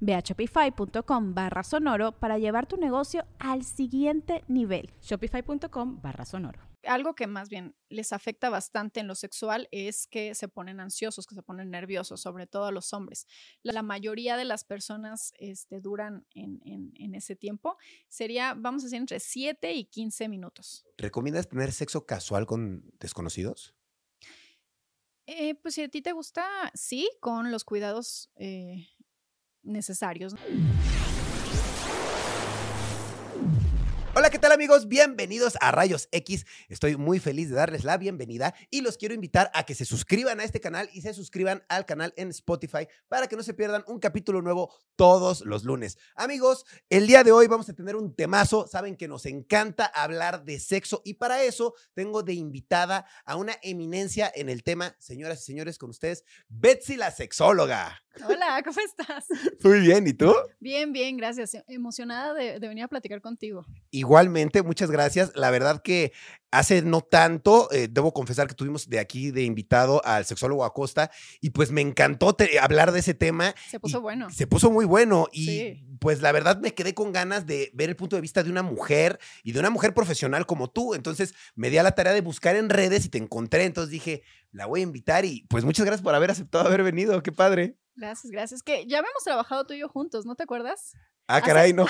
Ve a shopify.com barra sonoro para llevar tu negocio al siguiente nivel. Shopify.com barra sonoro. Algo que más bien les afecta bastante en lo sexual es que se ponen ansiosos, que se ponen nerviosos, sobre todo a los hombres. La, mayoría de las personas este, duran en, en, ese tiempo. Sería, vamos a decir, entre 7 y 15 minutos. ¿Recomiendas tener sexo casual con desconocidos? Eh, pues si a ti te gusta, sí, con los cuidados eh, necesarios. Hola, ¿qué tal amigos? Bienvenidos a Rayos X. Estoy muy feliz de darles la bienvenida y los quiero invitar a que se suscriban a este canal y se suscriban al canal en Spotify para que no se pierdan un capítulo nuevo todos los lunes. Amigos, el día de hoy vamos a tener un temazo. Saben que nos encanta hablar de sexo y para eso tengo de invitada a una eminencia en el tema, señoras y señores, con ustedes, Betsy la sexóloga. Hola, ¿cómo estás? Muy bien, ¿y tú? Bien, bien, gracias. Emocionada de, venir a platicar contigo. Igualmente, muchas gracias. La verdad que hace no tanto, eh, debo confesar que tuvimos de aquí de invitado al sexólogo Acosta y pues me encantó hablar de ese tema. Se puso bueno. Se puso muy bueno y pues la verdad me quedé con ganas de ver el punto de vista de una mujer y de una mujer profesional como tú. Entonces me di a la tarea de buscar en redes y te encontré. Entonces dije, la voy a invitar y pues muchas gracias por haber aceptado haber venido. Qué padre. Gracias, gracias. Que ya habíamos trabajado tú y yo juntos, ¿no te acuerdas? Ah, caray, no.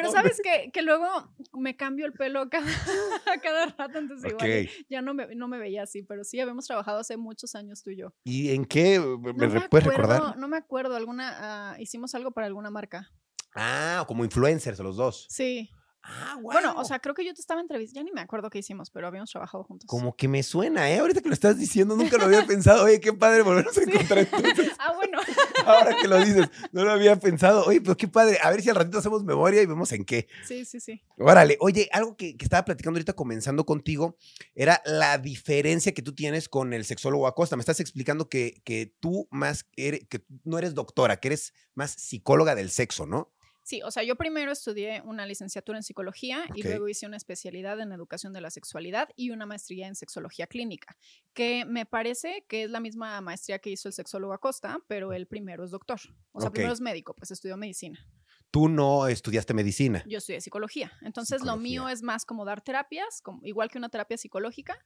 Pero sabes que, que, luego me cambio el pelo cada, cada rato, entonces igual ya no me, no me veía así, pero sí habíamos trabajado hace muchos años tú y yo. ¿Y en qué? ¿Me, puedes recordar? No me acuerdo, alguna, ah, hicimos algo para alguna marca. Ah, como influencers los dos. Sí. Ah, Bueno, o sea, creo que yo te estaba entrevistando, ya ni me acuerdo qué hicimos, pero habíamos trabajado juntos. Como que me suena, ¿eh? Ahorita que lo estás diciendo, nunca lo había pensado. Oye, qué padre volvernos a encontrar entonces. ah, bueno. Ahora que lo dices, no lo había pensado. Oye, pues qué padre. A ver si al ratito hacemos memoria y vemos en qué. Sí, sí, sí. Órale. Oye, algo que, estaba platicando ahorita comenzando contigo era la diferencia que tú tienes con el sexólogo Acosta. Me estás explicando que, que tú más, eres, que no eres doctora, que eres más psicóloga del sexo, ¿no? Sí, o sea, yo primero estudié una licenciatura en psicología y luego hice una especialidad en educación de la sexualidad y una maestría en sexología clínica, que me parece que es la misma maestría que hizo el sexólogo Acosta, pero él primero es doctor. O sea, primero es médico, pues estudió medicina. Tú no estudiaste medicina. Yo estudié psicología. Entonces, lo mío es más como dar terapias, como, igual que una terapia psicológica,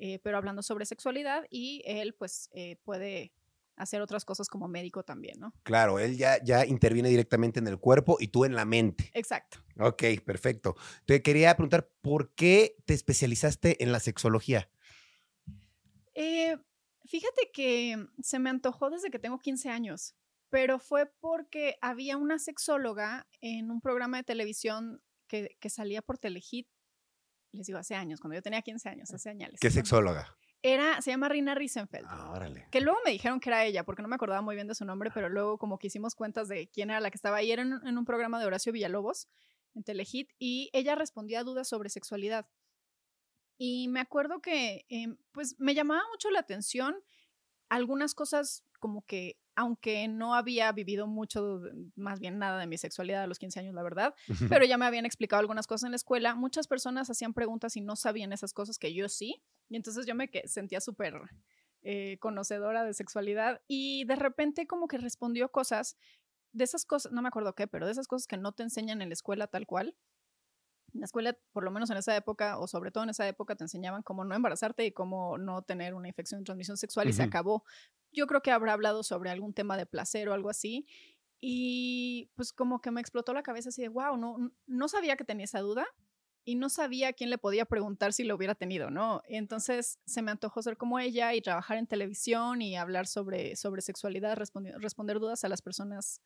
eh, pero hablando sobre sexualidad y él pues eh, puede hacer otras cosas como médico también, ¿no? Claro, él ya, ya interviene directamente en el cuerpo y tú en la mente. Exacto. Ok, perfecto. Te quería preguntar, ¿por qué te especializaste en la sexología? Eh, fíjate que se me antojó desde que tengo 15 años, pero fue porque había una sexóloga en un programa de televisión que, que salía por Telehit, les digo, hace años, cuando yo tenía 15 años, hace años. ¿Qué sexóloga? Era, se llama Rina Riesenfeld. Ah, órale. Que luego me dijeron que era ella, porque no me acordaba muy bien de su nombre, pero luego como que hicimos cuentas de quién era la que estaba ahí. Era en, un programa de Horacio Villalobos, en Telehit, y ella respondía a dudas sobre sexualidad. Y me acuerdo que, em, pues, me llamaba mucho la atención algunas cosas como que, aunque no había vivido mucho, más bien nada de mi sexualidad a los 15 años, la verdad, pero ya me habían explicado algunas cosas en la escuela, muchas personas hacían preguntas y no sabían esas cosas que yo sí. Y entonces yo me sentía súper eh, conocedora de sexualidad y de repente como que respondió cosas, de esas cosas, no me acuerdo qué, pero de esas cosas que no te enseñan en la escuela tal cual. En la escuela, por lo menos en esa época, o sobre todo en esa época, te enseñaban cómo no embarazarte y cómo no tener una infección de transmisión sexual y se acabó. Yo creo que habrá hablado sobre algún tema de placer o algo así. Y pues como que me explotó la cabeza así de, wow, no, no sabía que tenía esa duda y no sabía a quién le podía preguntar si lo hubiera tenido, ¿no? Entonces se me antojó ser como ella y trabajar en televisión y hablar sobre, sobre sexualidad, responder, responder dudas a las personas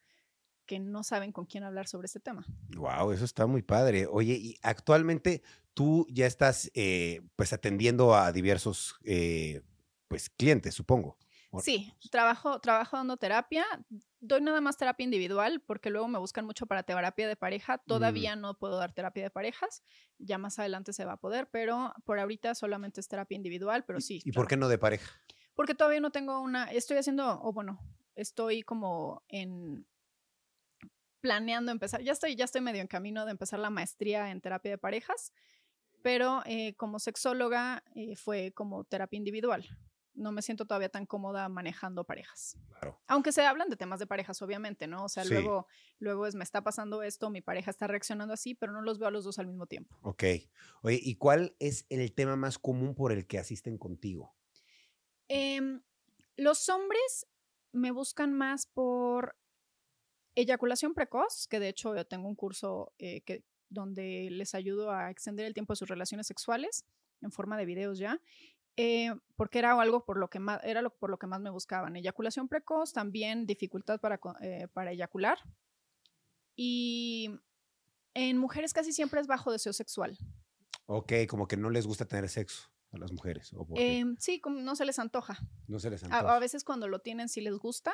que no saben con quién hablar sobre este tema. Wow, eso está muy padre. Oye, y actualmente tú ya estás eh, pues atendiendo a diversos eh, pues clientes, supongo. Sí, trabajo, trabajo dando terapia. Doy nada más terapia individual porque luego me buscan mucho para terapia de pareja. Mm. Todavía no puedo dar terapia de parejas. Ya más adelante se va a poder, pero por ahorita solamente es terapia individual, pero sí. ¿Y por qué no de pareja? Porque todavía no tengo una, estoy haciendo, o bueno, estoy como en planeando empezar, ya estoy, ya estoy medio en camino de empezar la maestría en terapia de parejas, pero eh, como sexóloga eh, fue como terapia individual no me siento todavía tan cómoda manejando parejas. Claro. Aunque se hablan de temas de parejas, obviamente, ¿no? O sea, Sí. luego, luego es, me está pasando esto, mi pareja está reaccionando así, pero no los veo a los dos al mismo tiempo. Ok. Oye, ¿y cuál es el tema más común por el que asisten contigo? Em, los hombres me buscan más por eyaculación precoz, que de hecho yo tengo un curso eh, que, donde les ayudo a extender el tiempo de sus relaciones sexuales en forma de videos ya, eh, porque era algo por lo que más, era lo, por lo que más me buscaban. Eyaculación precoz, también dificultad para, eh, para eyacular. Y en mujeres casi siempre es bajo deseo sexual. Ok, como que no les gusta tener sexo a las mujeres. ¿o? Em, sí, como no se les antoja. no se les A, antoja. a veces cuando lo tienen sí les gusta.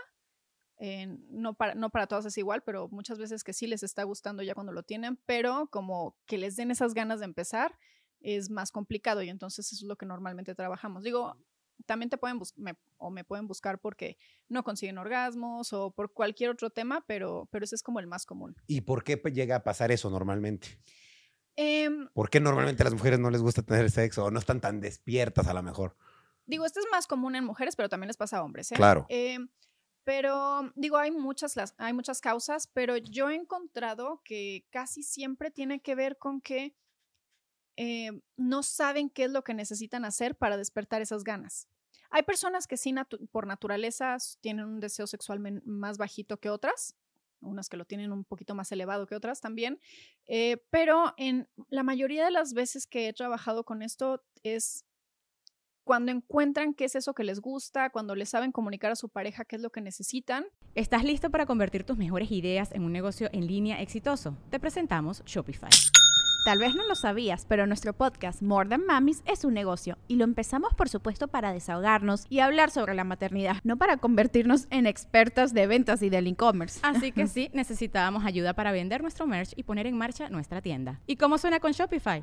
Eh, no, para, no para todas es igual, pero muchas veces que sí les está gustando ya cuando lo tienen, pero como que les den esas ganas de empezar es más complicado y entonces eso es lo que normalmente trabajamos. Digo, también te pueden me- o me pueden buscar porque no consiguen orgasmos o por cualquier otro tema, pero, pero ese es como el más común. ¿Y por qué llega a pasar eso normalmente? Em, ¿Por qué normalmente a las mujeres no les gusta tener sexo o no están tan despiertas a lo mejor? Digo, esto es más común en mujeres, pero también les pasa a hombres. ¿eh? Claro. Eh, pero digo, hay muchas, las, hay muchas causas, pero yo he encontrado que casi siempre tiene que ver con que eh, no saben qué es lo que necesitan hacer para despertar esas ganas. Hay personas que sí, por naturaleza, tienen un deseo sexual más bajito que otras, unas que lo tienen un poquito más elevado que otras también, eh, pero en la mayoría de las veces que he trabajado con esto es cuando encuentran qué es eso que les gusta, cuando les saben comunicar a su pareja qué es lo que necesitan. ¿Estás listo para convertir tus mejores ideas en un negocio en línea exitoso? Te presentamos Shopify. Tal vez no lo sabías, pero nuestro podcast More Than Mamis es un negocio y lo empezamos por supuesto para desahogarnos y hablar sobre la maternidad, no para convertirnos en expertas de ventas y del e-commerce. Así que sí, necesitábamos ayuda para vender nuestro merch y poner en marcha nuestra tienda. ¿Y cómo suena con Shopify?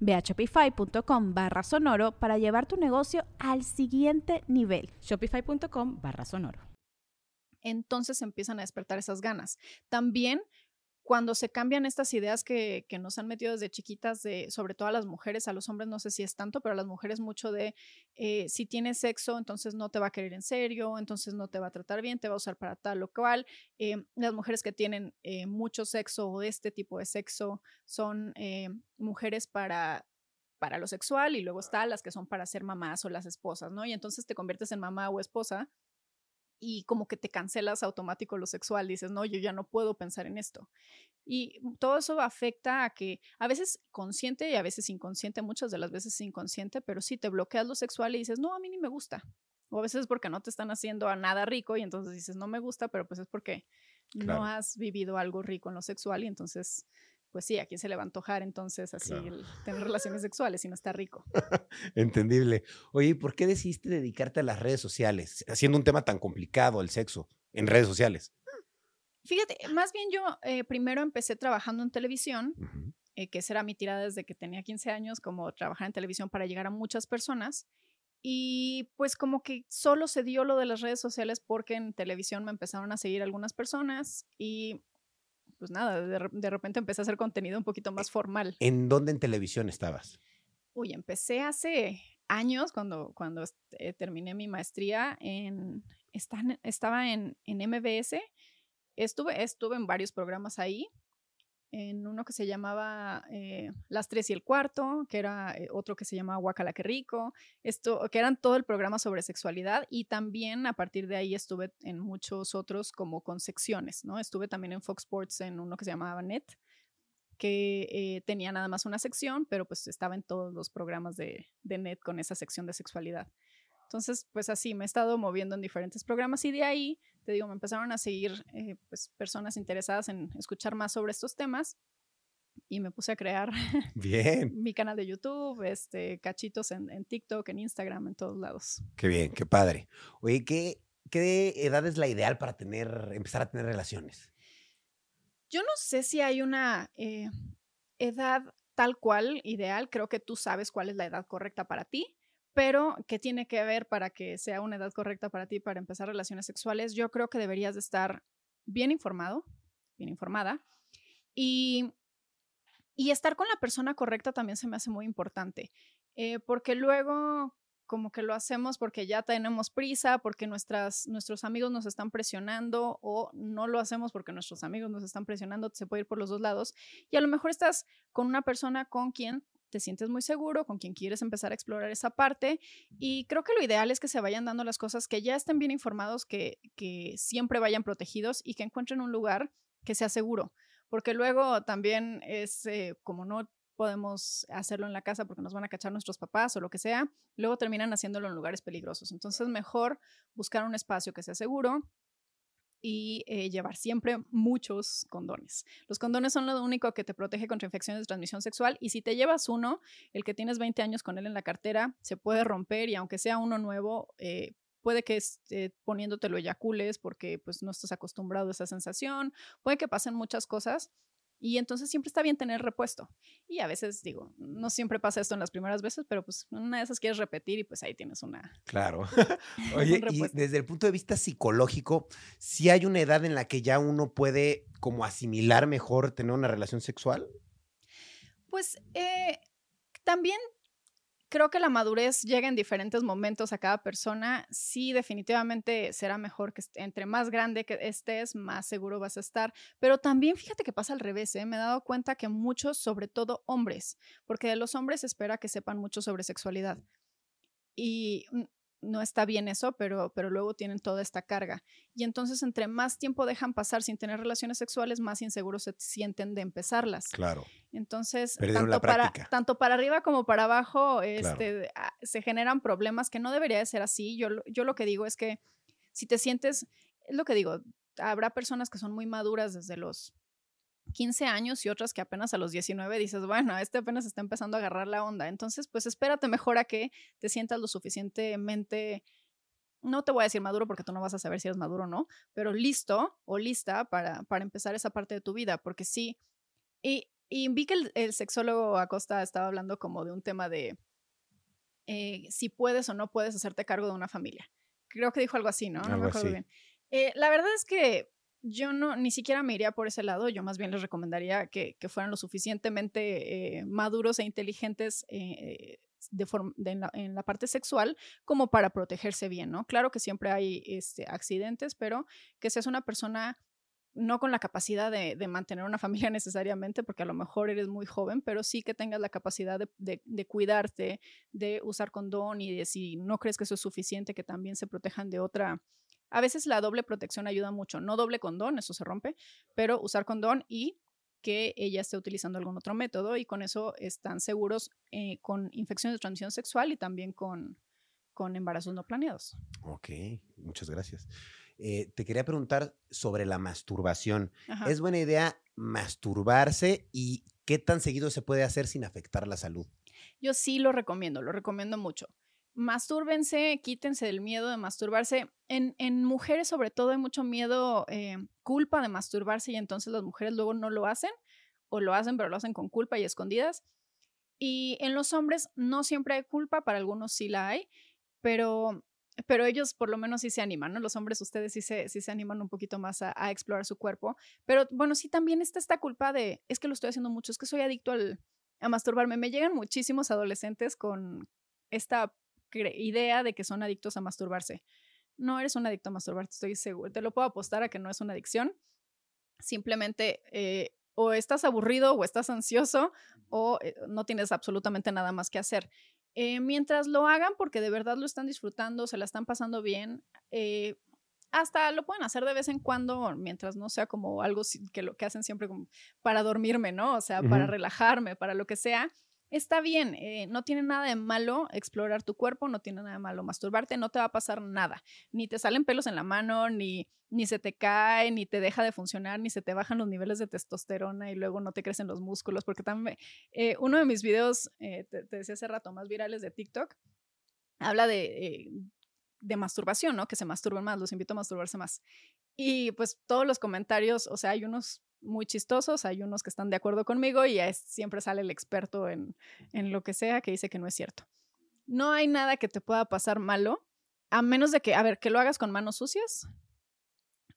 Ve a shopify.com barra sonoro para llevar tu negocio al siguiente nivel. Shopify.com barra sonoro. Entonces empiezan a despertar esas ganas. También cuando se cambian estas ideas que, que nos han metido desde chiquitas, de, sobre todo a las mujeres, a los hombres no sé si es tanto, pero a las mujeres mucho de eh, si tienes sexo, entonces no te va a querer en serio, entonces no te va a tratar bien, te va a usar para tal o cual. Eh, las mujeres que tienen eh, mucho sexo o este tipo de sexo son mujeres para para lo sexual y luego está las que son para ser mamás o las esposas, ¿no? Y entonces te conviertes en mamá o esposa y como que te cancelas automático lo sexual, dices, no, yo ya no puedo pensar en esto. Y todo eso afecta a que a veces consciente y a veces inconsciente, muchas de las veces inconsciente, pero sí te bloqueas lo sexual y dices, no, a mí ni me gusta. O a veces es porque no te están haciendo a nada rico y entonces dices, no me gusta, pero pues es porque Claro. no has vivido algo rico en lo sexual y entonces, pues sí, a quién se le va a antojar entonces así Claro. el tener relaciones sexuales si no está rico. Entendible. Oye, ¿y por qué decidiste dedicarte a las redes sociales? Haciendo un tema tan complicado, el sexo, en redes sociales. Fíjate, más bien yo eh, primero empecé trabajando en televisión Ujú. eh, que esa era mi tirada desde que tenía 15 años, como trabajar en televisión para llegar a muchas personas. Y pues como que solo se dio lo de las redes sociales porque en televisión me empezaron a seguir algunas personas y pues nada, de, de repente empecé a hacer contenido un poquito más formal. ¿En dónde en televisión estabas? Uy, empecé hace años cuando, cuando este, terminé mi maestría en, estaba en, en MBS. Estuve, estuve en varios programas ahí. En uno que se llamaba eh, Las Tres y el Cuarto, que era eh, otro que se llamaba Guacala que Rico, esto, que eran todo el programa sobre sexualidad y también a partir de ahí estuve en muchos otros como con secciones, ¿no? Estuve también en Fox Sports en uno que se llamaba Net, que eh, tenía nada más una sección, pero pues estaba en todos los programas de, de net con esa sección de sexualidad. Entonces, pues así, me he estado moviendo en diferentes programas y de ahí, te digo, me empezaron a seguir eh, pues, personas interesadas en escuchar más sobre estos temas y me puse a crear Bien, mi canal de YouTube, este, cachitos en, en TikTok, en Instagram, en todos lados. qué bien, qué padre. Oye, ¿qué, qué edad es la ideal para tener, empezar a tener relaciones? Yo no sé si hay una eh, edad tal cual ideal, creo que tú sabes cuál es la edad correcta para ti, pero ¿qué tiene que ver para que sea una edad correcta para ti para empezar relaciones sexuales? Yo creo que deberías de estar bien informado, bien informada, y, y estar con la persona correcta también se me hace muy importante, eh, porque luego como que lo hacemos porque ya tenemos prisa, porque nuestras, nuestros amigos nos están presionando o no lo hacemos porque nuestros amigos nos están presionando, se puede ir por los dos lados. Y a lo mejor estás con una persona con quien te sientes muy seguro, con quien quieres empezar a explorar esa parte. Y creo que lo ideal es que se vayan dando las cosas, que ya estén bien informados, que, que siempre vayan protegidos y que encuentren un lugar que sea seguro. Porque luego también es eh, como no podemos hacerlo en la casa porque nos van a cachar nuestros papás o lo que sea, luego terminan haciéndolo en lugares peligrosos. Entonces, mejor buscar un espacio que sea seguro y eh, llevar siempre muchos condones. Los condones son lo único que te protege contra infecciones de transmisión sexual y si te llevas uno, el que tienes 20 años con él en la cartera, se puede romper y aunque sea uno nuevo, eh, puede que esté poniéndotelo eyacules porque pues no estás acostumbrado a esa sensación, puede que pasen muchas cosas y entonces siempre está bien tener repuesto. Y a veces digo, no siempre pasa esto en las primeras veces, pero pues una de esas quieres repetir y pues ahí tienes una... Claro. Oye, y desde el punto de vista psicológico, ¿sí hay una edad en la que ya uno puede como asimilar mejor tener una relación sexual? Pues eh, también creo que la madurez llega en diferentes momentos a cada persona. Sí, definitivamente será mejor que entre más grande que estés, más seguro vas a estar. Pero también fíjate que pasa al revés. ¿eh? Me he dado cuenta que muchos, sobre todo hombres, porque de los hombres se espera que sepan mucho sobre sexualidad. Y mm, no está bien eso, pero, pero luego tienen toda esta carga. Y entonces, entre más tiempo dejan pasar sin tener relaciones sexuales, más inseguros se sienten de empezarlas. Claro. Entonces, tanto para, tanto para arriba como para abajo, este, ah, se generan problemas que no debería de ser así. Yo, yo lo que digo es que si te sientes, es lo que digo, habrá personas que son muy maduras desde los 15 años y otras que apenas a los 19 dices, bueno, este apenas está empezando a agarrar la onda. Entonces, pues espérate mejor a que te sientas lo suficientemente, no te voy a decir maduro porque tú no vas a saber si eres maduro o no, pero listo o lista para, para empezar esa parte de tu vida, porque sí. Y, y vi que el, el sexólogo Acosta estaba hablando como de un tema de eh, si puedes o no puedes hacerte cargo de una familia. Creo que dijo algo así, ¿no? No Algo me acuerdo así. bien. Eh, la verdad es que yo no, ni siquiera me iría por ese lado, yo más bien les recomendaría que, que fueran lo suficientemente eh, maduros e inteligentes eh, de de en, la, parte sexual como para protegerse bien, ¿no? Claro que siempre hay este, accidentes, pero que seas una persona no con la capacidad de, de mantener una familia necesariamente, porque a lo mejor eres muy joven, pero sí que tengas la capacidad de, de- de cuidarte, de usar condón y de si no crees que eso es suficiente, que también se protejan de otra. A veces la doble protección ayuda mucho, no doble condón, eso se rompe, pero usar condón y que ella esté utilizando algún otro método y con eso están seguros eh, con infecciones de transmisión sexual y también con, con embarazos no planeados. Ok, muchas gracias. Eh, te quería preguntar sobre la masturbación. Ajá. ¿Es buena idea masturbarse y qué tan seguido se puede hacer sin afectar la salud? Yo sí lo recomiendo, lo recomiendo mucho. Mastúrbense, quítense del miedo de masturbarse. En, en mujeres sobre todo hay mucho miedo, eh, culpa de masturbarse y entonces las mujeres luego no lo hacen o lo hacen pero lo hacen con culpa y escondidas. Y en los hombres no siempre hay culpa, para algunos sí la hay, pero pero ellos por lo menos sí se animan, ¿no? Los hombres, ustedes sí se, sí se animan un poquito más a, a explorar su cuerpo, pero bueno, sí también está esta culpa de, es que lo estoy haciendo mucho, es que soy adicto al, a masturbarme. Me llegan muchísimos adolescentes con esta idea de que son adictos a masturbarse. No eres un adicto a masturbarte, estoy seguro. Te lo puedo apostar a que no es una adicción. Simplemente eh, o estás aburrido o estás ansioso o eh, no tienes absolutamente nada más que hacer. Eh, mientras lo hagan porque de verdad lo están disfrutando, se la están pasando bien, hasta lo pueden hacer de vez en cuando, mientras no sea como algo que lo que hacen siempre como para dormirme, ¿no? O sea, para relajarme, para lo que sea está bien, eh, no tiene nada de malo explorar tu cuerpo, no tiene nada de malo masturbarte, no te va a pasar nada, ni te salen pelos en la mano, ni, ni se te cae, ni te deja de funcionar, ni se te bajan los niveles de testosterona y luego no te crecen los músculos, porque también eh, uno de mis videos, eh, te, decía hace rato, más virales de TikTok, habla de, de masturbación, ¿no? Que se masturben más, los invito a masturbarse más. Y pues todos los comentarios, o sea, hay unos muy chistosos, hay unos que están de acuerdo conmigo y siempre sale el experto en, en lo que sea que dice que no es cierto. No hay nada que te pueda pasar malo, a menos de que, a ver, que lo hagas con manos sucias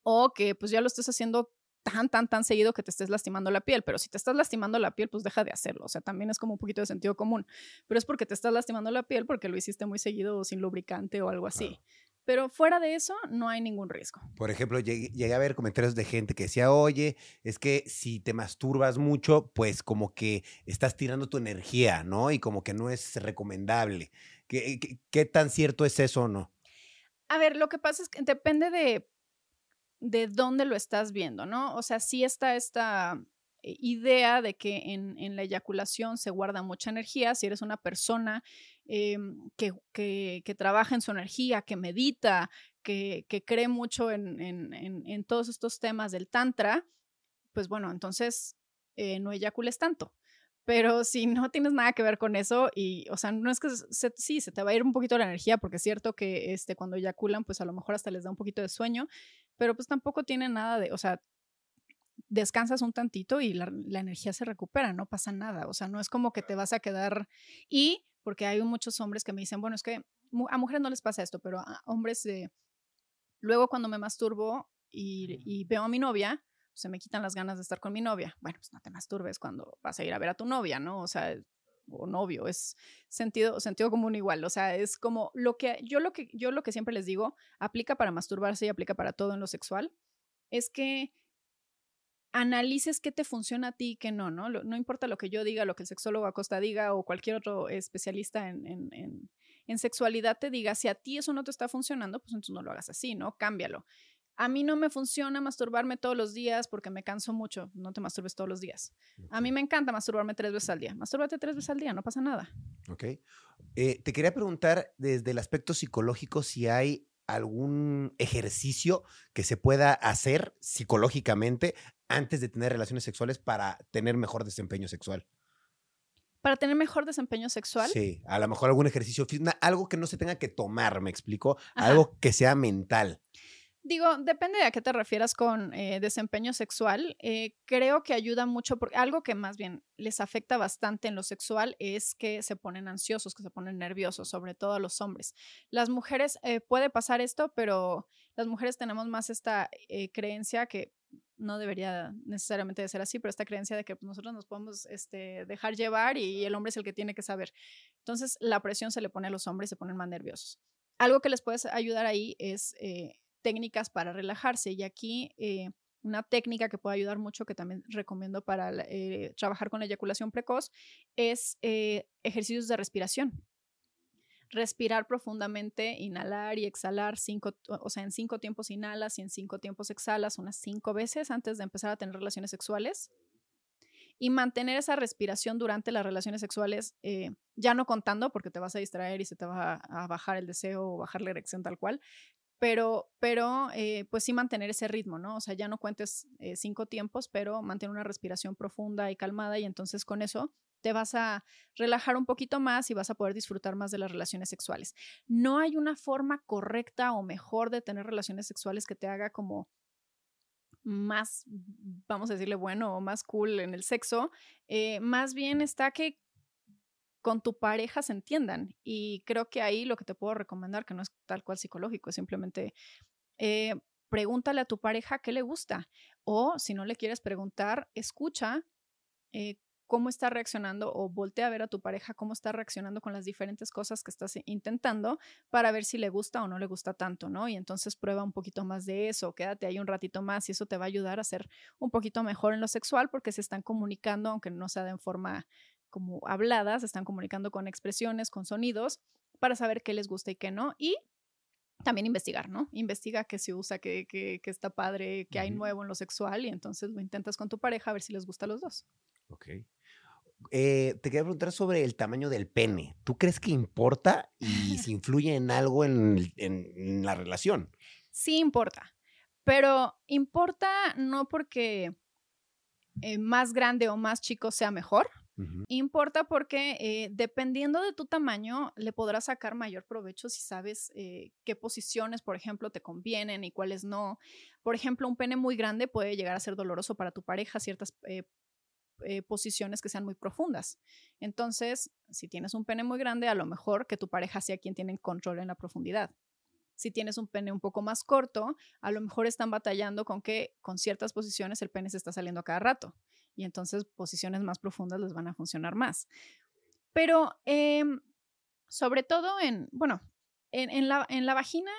o que pues ya lo estés haciendo tan, tan, tan seguido que te estés lastimando la piel, pero si te estás lastimando la piel, pues deja de hacerlo, o sea, también es como un poquito de sentido común, pero es porque te estás lastimando la piel porque lo hiciste muy seguido o sin lubricante o algo así. Pero fuera de eso, no hay ningún riesgo. Por ejemplo, llegué, a ver comentarios de gente que decía, oye, es que si te masturbas mucho, pues como que estás tirando tu energía, ¿no? Y como que no es recomendable. ¿Qué, qué, tan cierto es eso o no? A ver, lo que pasa es que depende de, de dónde lo estás viendo, ¿no? O sea, sí está esta eh, idea de que en, en, la eyaculación se guarda mucha energía. Si eres una persona em, que, que, trabaja en su energía, que medita, que, que cree mucho en, en, en, todos estos temas del Tantra, pues bueno, entonces eh, no eyacules tanto. Pero si no tienes nada que ver con eso y, o sea, no es que sí, se te va a ir un poquito la energía, porque es cierto que este, cuando eyaculan, pues a lo mejor hasta les da un poquito de sueño, pero pues tampoco tiene nada de, o sea, descansas un tantito y la, energía se recupera, no pasa nada. O sea, no es como que te vas a quedar y porque hay muchos hombres que me dicen, bueno, es que a mujeres no les pasa esto, pero a hombres de... Luego cuando me masturbo y, veo a mi novia, se me quitan las ganas de estar con mi novia. Bueno, pues no te masturbes cuando vas a ir a ver a tu novia, ¿no? O sea, o novio, es sentido, sentido común igual, o sea, es como lo que yo lo que yo lo que siempre les digo, aplica para masturbarse y aplica para todo en lo sexual, es que analices qué te funciona a ti y qué no, ¿no? No importa lo que yo diga, lo que el sexólogo Acosta diga o cualquier otro especialista en, en, en, sexualidad te diga, si a ti eso no te está funcionando, pues entonces no lo hagas así, ¿no? Cámbialo. A mí no me funciona masturbarme todos los días porque me canso mucho. No te masturbes todos los días. A mí me encanta masturbarme tres veces al día. Mastúrbate tres veces al día, no pasa nada. Ok. Eh, te quería preguntar desde el aspecto psicológico si hay algún ejercicio que se pueda hacer psicológicamente antes de tener relaciones sexuales para tener mejor desempeño sexual. Para tener mejor desempeño sexual. Sí, a lo mejor algún ejercicio, algo que no se tenga que tomar, me explico, algo que sea mental. Digo, depende de a qué te refieras con eh, desempeño sexual. Eh, creo que ayuda mucho, porque algo que más bien les afecta bastante en lo sexual es que se ponen ansiosos, que se ponen nerviosos, sobre todo a los hombres. Las mujeres, eh, puede pasar esto, pero las mujeres tenemos más esta creencia que no debería necesariamente de ser así, pero esta creencia de que nosotros nos podemos este, dejar llevar y el hombre es el que tiene que saber. Entonces, la presión se le pone a los hombres, se ponen más nerviosos. Algo que les puede ayudar ahí es técnicas para relajarse. Y aquí eh, una técnica que puede ayudar mucho, que también recomiendo para eh, trabajar con la eyaculación precoz, es eh, ejercicios de respiración. Respirar profundamente, inhalar y exhalar cinco, o sea, en cinco tiempos inhalas y en cinco tiempos exhalas unas cinco veces antes de empezar a tener relaciones sexuales y mantener esa respiración durante las relaciones sexuales, ya no contando porque te vas a distraer y se te va a, bajar el deseo o bajar la erección tal cual, pero, pero eh, pues sí mantener ese ritmo, ¿no? O sea, ya no cuentes eh, cinco tiempos, pero mantener una respiración profunda y calmada y entonces con eso te vas a relajar un poquito más y vas a poder disfrutar más de las relaciones sexuales. No hay una forma correcta o mejor de tener relaciones sexuales que te haga como más, vamos a decirle, bueno o más cool en el sexo. Eh, más bien está que con tu pareja se entiendan. Y creo que ahí lo que te puedo recomendar, que no es tal cual psicológico, es simplemente eh, pregúntale a tu pareja qué le gusta. O si no le quieres preguntar, escucha eh, cómo está reaccionando o voltea a ver a tu pareja cómo está reaccionando con las diferentes cosas que estás intentando para ver si le gusta o no le gusta tanto, ¿no? Y entonces prueba un poquito más de eso, quédate ahí un ratito más y eso te va a ayudar a ser un poquito mejor en lo sexual porque se están comunicando, aunque no sea de forma como hablada, se están comunicando con expresiones, con sonidos, para saber qué les gusta y qué no. Y también investigar, ¿no? Investiga qué se usa, qué, qué, está padre, qué hay nuevo en lo sexual y entonces lo intentas con tu pareja a ver si les gusta a los dos. Ok. Eh, te quería preguntar sobre el tamaño del pene. ¿Tú crees que importa y si influye en algo en, la relación? Sí importa, pero importa no porque eh, más grande o más chico sea mejor, Importa porque eh, dependiendo de tu tamaño, le podrás sacar mayor provecho si sabes qué posiciones, por ejemplo, te convienen y cuáles no. Por ejemplo, un pene muy grande puede llegar a ser doloroso para tu pareja, ciertas eh, posiciones que sean muy profundas. Entonces, si tienes un pene muy grande, a lo mejor que tu pareja sea quien tiene control en la profundidad. Si tienes un pene un poco más corto, a lo mejor están batallando con que con ciertas posiciones el pene se está saliendo a cada rato y entonces posiciones más profundas les van a funcionar más. Pero em, sobre todo en, bueno, en, la, en la vagina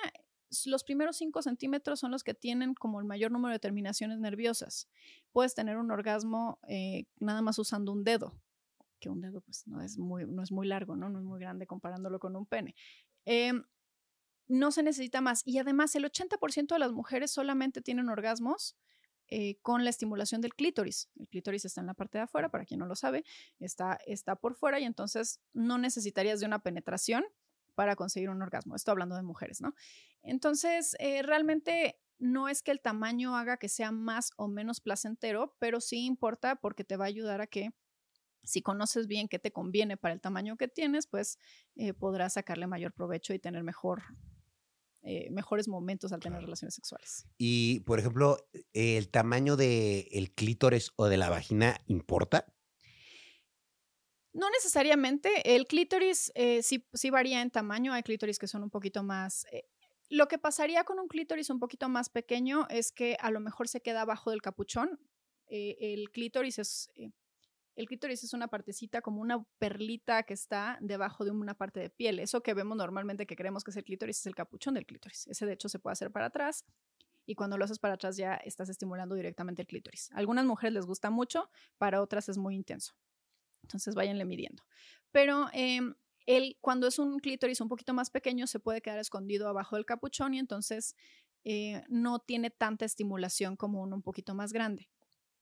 los primeros 5 centímetros son los que tienen como el mayor número de terminaciones nerviosas. Puedes tener un orgasmo eh, nada más usando un dedo, que un dedo pues no es muy, no es muy largo, ¿no? no es muy grande comparándolo con un pene. Em, no se necesita más. Y además el 80% de las mujeres solamente tienen orgasmos eh, con la estimulación del clítoris. El clítoris está en la parte de afuera, para quien no lo sabe, está, está por fuera y entonces no necesitarías de una penetración para conseguir un orgasmo. Estoy hablando de mujeres, ¿no? Entonces, eh, realmente no es que el tamaño haga que sea más o menos placentero, pero sí importa porque te va a ayudar a que si conoces bien qué te conviene para el tamaño que tienes, pues eh, podrás sacarle mayor provecho y tener mejor, eh, mejores momentos al tener relaciones sexuales. Y, por ejemplo, ¿el tamaño del clítoris o de la vagina importa? No necesariamente. El clítoris eh, sí, varía en tamaño. Hay clítoris que son un poquito más... Eh, lo que pasaría con un clítoris un poquito más pequeño es que a lo mejor se queda abajo del capuchón. Eh, el clítoris es... el clítoris es una partecita como una perlita que está debajo de una parte de piel. Eso que vemos normalmente que creemos que es el clítoris es el capuchón del clítoris. Ese de hecho se puede hacer para atrás y cuando lo haces para atrás ya estás estimulando directamente el clítoris. Algunas mujeres les gusta mucho, para otras es muy intenso. Entonces váyanle midiendo. Pero em, cuando es un clítoris un poquito más pequeño, se puede quedar escondido abajo del capuchón y entonces eh, no tiene tanta estimulación como uno un poquito más grande.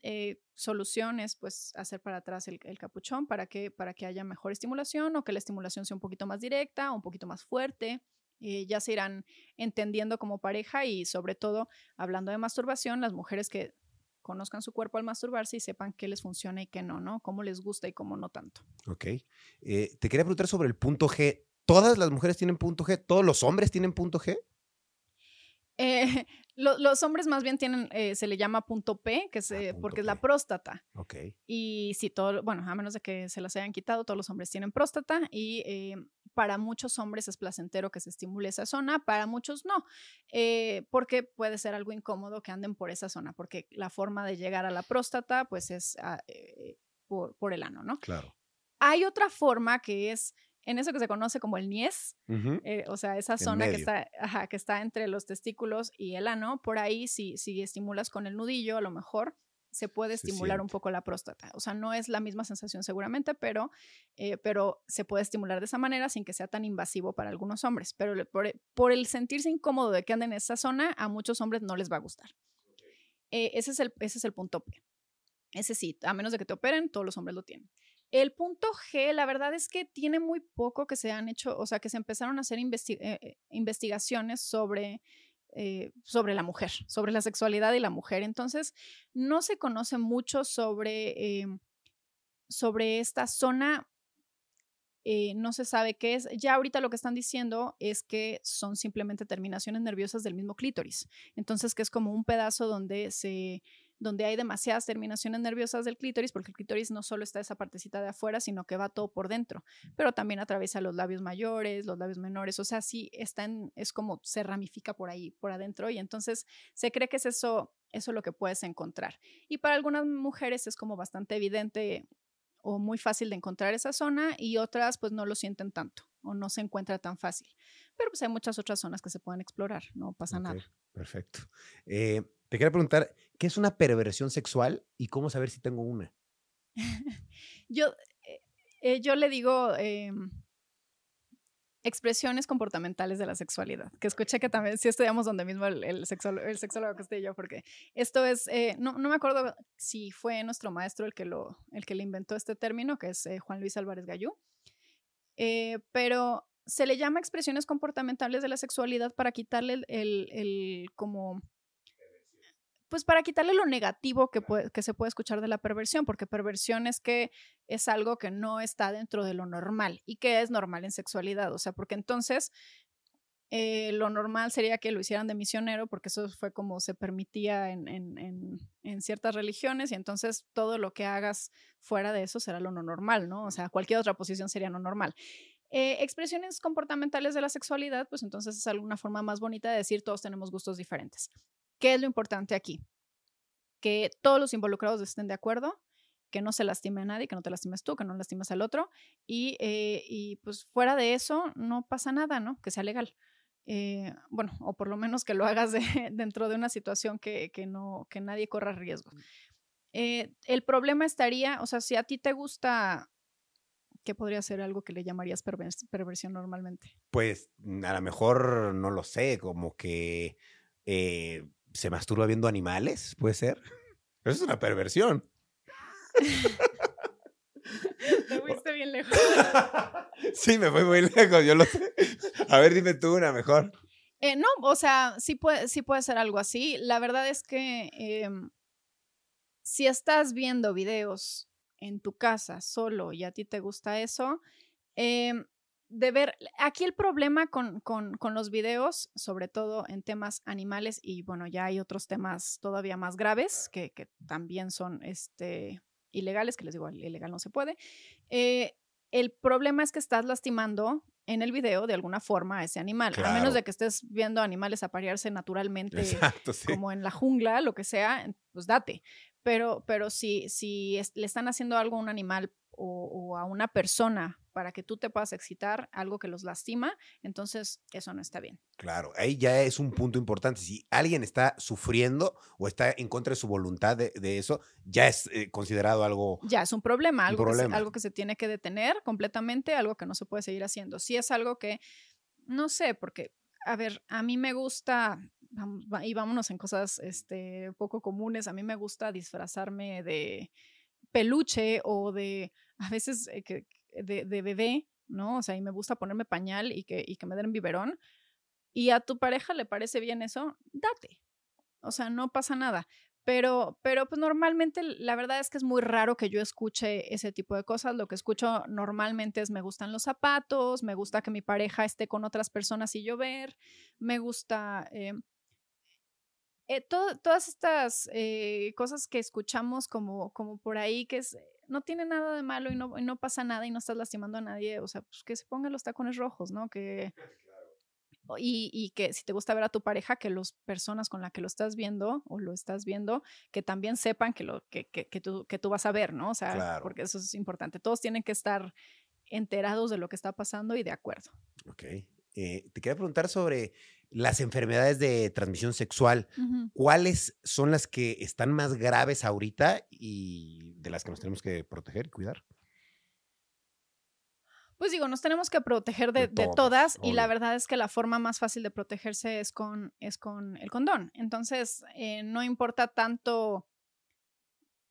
Eh, soluciones, pues hacer para atrás el, capuchón para que, para que haya mejor estimulación o que la estimulación sea un poquito más directa, un poquito más fuerte. Eh, ya se irán entendiendo como pareja y sobre todo hablando de masturbación, las mujeres que conozcan su cuerpo al masturbarse y sepan qué les funciona y qué no, ¿no? Cómo les gusta y cómo no tanto. Ok. Eh, te quería preguntar sobre el punto G. ¿Todas las mujeres tienen punto G? ¿Todos los hombres tienen punto G? Eh, los hombres más bien tienen, eh, se le llama punto P, que es, ah, porque es la próstata. Ok. Y si todo, bueno, a menos de que se las hayan quitado, todos los hombres tienen próstata y eh, para muchos hombres es placentero que se estimule esa zona, para muchos no, porque puede ser algo incómodo que anden por esa zona, porque la forma de llegar a la próstata pues es ah, por, por el ano, ¿no? Claro. Hay otra forma que es en eso que se conoce como el niés, eh, o sea, esa zona que está, que está entre los testículos y el ano, por ahí si, si estimulas con el nudillo, a lo mejor se puede estimular un poco la próstata. O sea, no es la misma sensación seguramente, pero, eh, pero se puede estimular de esa manera sin que sea tan invasivo para algunos hombres. Pero por, el sentirse incómodo de que anden en esa zona, a muchos hombres no les va a gustar. Eh, ese, es el, ese es el punto P. Ese sí, a menos de que te operen, todos los hombres lo tienen. El punto G, la verdad es que tiene muy poco que se han hecho, o sea, que se empezaron a hacer eh, eh, investigaciones sobre, eh, sobre la mujer, sobre la sexualidad y la mujer. Entonces, no se conoce mucho sobre, em, sobre esta zona. no se sabe qué es. Ya ahorita lo que están diciendo es que son simplemente terminaciones nerviosas del mismo clítoris. Entonces, que es como un pedazo donde se, donde hay demasiadas terminaciones nerviosas del clítoris, porque el clítoris no solo está esa partecita de afuera, sino que va todo por dentro, pero también atraviesa los labios mayores, los labios menores, o sea, sí está en, es como se ramifica por ahí, por adentro, y entonces se cree que es eso, eso lo que puedes encontrar. Y para algunas mujeres es como bastante evidente o muy fácil de encontrar esa zona y otras pues no lo sienten tanto o no se encuentra tan fácil. Pero pues hay muchas otras zonas que se pueden explorar, no pasa nada. Perfecto. Eh, te quería preguntar, ¿qué es una perversión sexual y cómo saber si tengo una? Yo, eh, eh, yo le digo em, expresiones comportamentales de la sexualidad, que escuché que también sí estudiamos donde mismo el, el, sexólogo, el sexólogo yo, porque esto es, eh, no, no me acuerdo si fue nuestro maestro el que, lo, el que le inventó este término, que es Juan Luis Álvarez Gallú, pero se le llama expresiones comportamentales de la sexualidad para quitarle el, el, el como pues para quitarle lo negativo que, puede, que se puede escuchar de la perversión, porque perversión es que es algo que no está dentro de lo normal y que es normal en sexualidad, o sea, porque entonces eh, lo normal sería que lo hicieran de misionero, porque eso fue como se permitía en, en, en, en, ciertas religiones, y entonces todo lo que hagas fuera de eso será lo no normal, ¿no? O sea, cualquier otra posición sería no normal. Eh, expresiones comportamentales de la sexualidad, pues entonces es alguna forma más bonita de decir todos tenemos gustos diferentes. ¿Qué es lo importante aquí? Que todos los involucrados estén de acuerdo, que no se lastime a nadie, que no te lastimes tú, que no lastimes al otro, y, eh, y pues fuera de eso no pasa nada, ¿no? Que sea legal. Eh, bueno, o por lo menos que lo hagas de, dentro de una situación que, que, no, que nadie corra riesgo. Eh, el problema estaría, o sea, si a ti te gusta, ¿qué podría ser algo que le llamarías pervers perversión normalmente? Pues a lo mejor no lo sé, como que eh, se masturba viendo animales, puede ser. Eso es una perversión. Te fuiste bien lejos. sí, me fui muy lejos, yo lo sé. A ver, dime tú una mejor. Eh, no, o sea, sí puede, sí puede ser algo así. La verdad es que eh, si estás viendo videos en tu casa solo y a ti te gusta eso, eh, de ver, aquí el problema con, con, con, los videos, sobre todo en temas animales, y bueno, ya hay otros temas todavía más graves que, que también son este, ilegales, que les digo, ilegal no se puede. Eh, el problema es que estás lastimando en el video de alguna forma a ese animal, claro. a menos de que estés viendo animales aparearse naturalmente, Exacto, sí. como en la jungla, lo que sea, pues date. Pero, pero si, si es, le están haciendo algo a un animal o, o, a una persona para que tú te puedas excitar, algo que los lastima, entonces eso no está bien. Claro, ahí ya es un punto importante. Si alguien está sufriendo o está en contra de su voluntad de, de eso, ya es eh, considerado algo... Ya es un problema, algo, un problema. Que se, algo que se tiene que detener completamente, algo que no se puede seguir haciendo. Si es algo que, no sé, porque, a ver, a mí me gusta, vamos, y vámonos en cosas este, poco comunes, a mí me gusta disfrazarme de peluche o de, a veces, eh, que, de, bebé, ¿no? O sea, y me gusta ponerme pañal y que, y que me den biberón. Y a tu pareja le parece bien eso, date. O sea, no pasa nada. Pero, pero pues normalmente la verdad es que es muy raro que yo escuche ese tipo de cosas. Lo que escucho normalmente es me gustan los zapatos, me gusta que mi pareja esté con otras personas y yo ver, me gusta... Eh, eh, to todas estas eh, cosas que escuchamos como, como por ahí, que es, no tiene nada de malo y no, y no pasa nada y no estás lastimando a nadie, o sea, pues que se pongan los tacones rojos, ¿no? Que, y, y, que si te gusta ver a tu pareja, que las personas con las que lo estás viendo o lo estás viendo, que también sepan que, lo, que, que, que, tú, que tú vas a ver, ¿no? O sea, Claro. porque eso es importante. Todos tienen que estar enterados de lo que está pasando y de acuerdo. Ok. Eh, te quería preguntar sobre las enfermedades de transmisión sexual. ¿Cuáles son las que están más graves ahorita y de las que nos tenemos que proteger y cuidar? Pues digo, nos tenemos que proteger de, De de todas, y la verdad es que la forma más fácil de protegerse es con, es con el condón. Entonces, eh, no importa tanto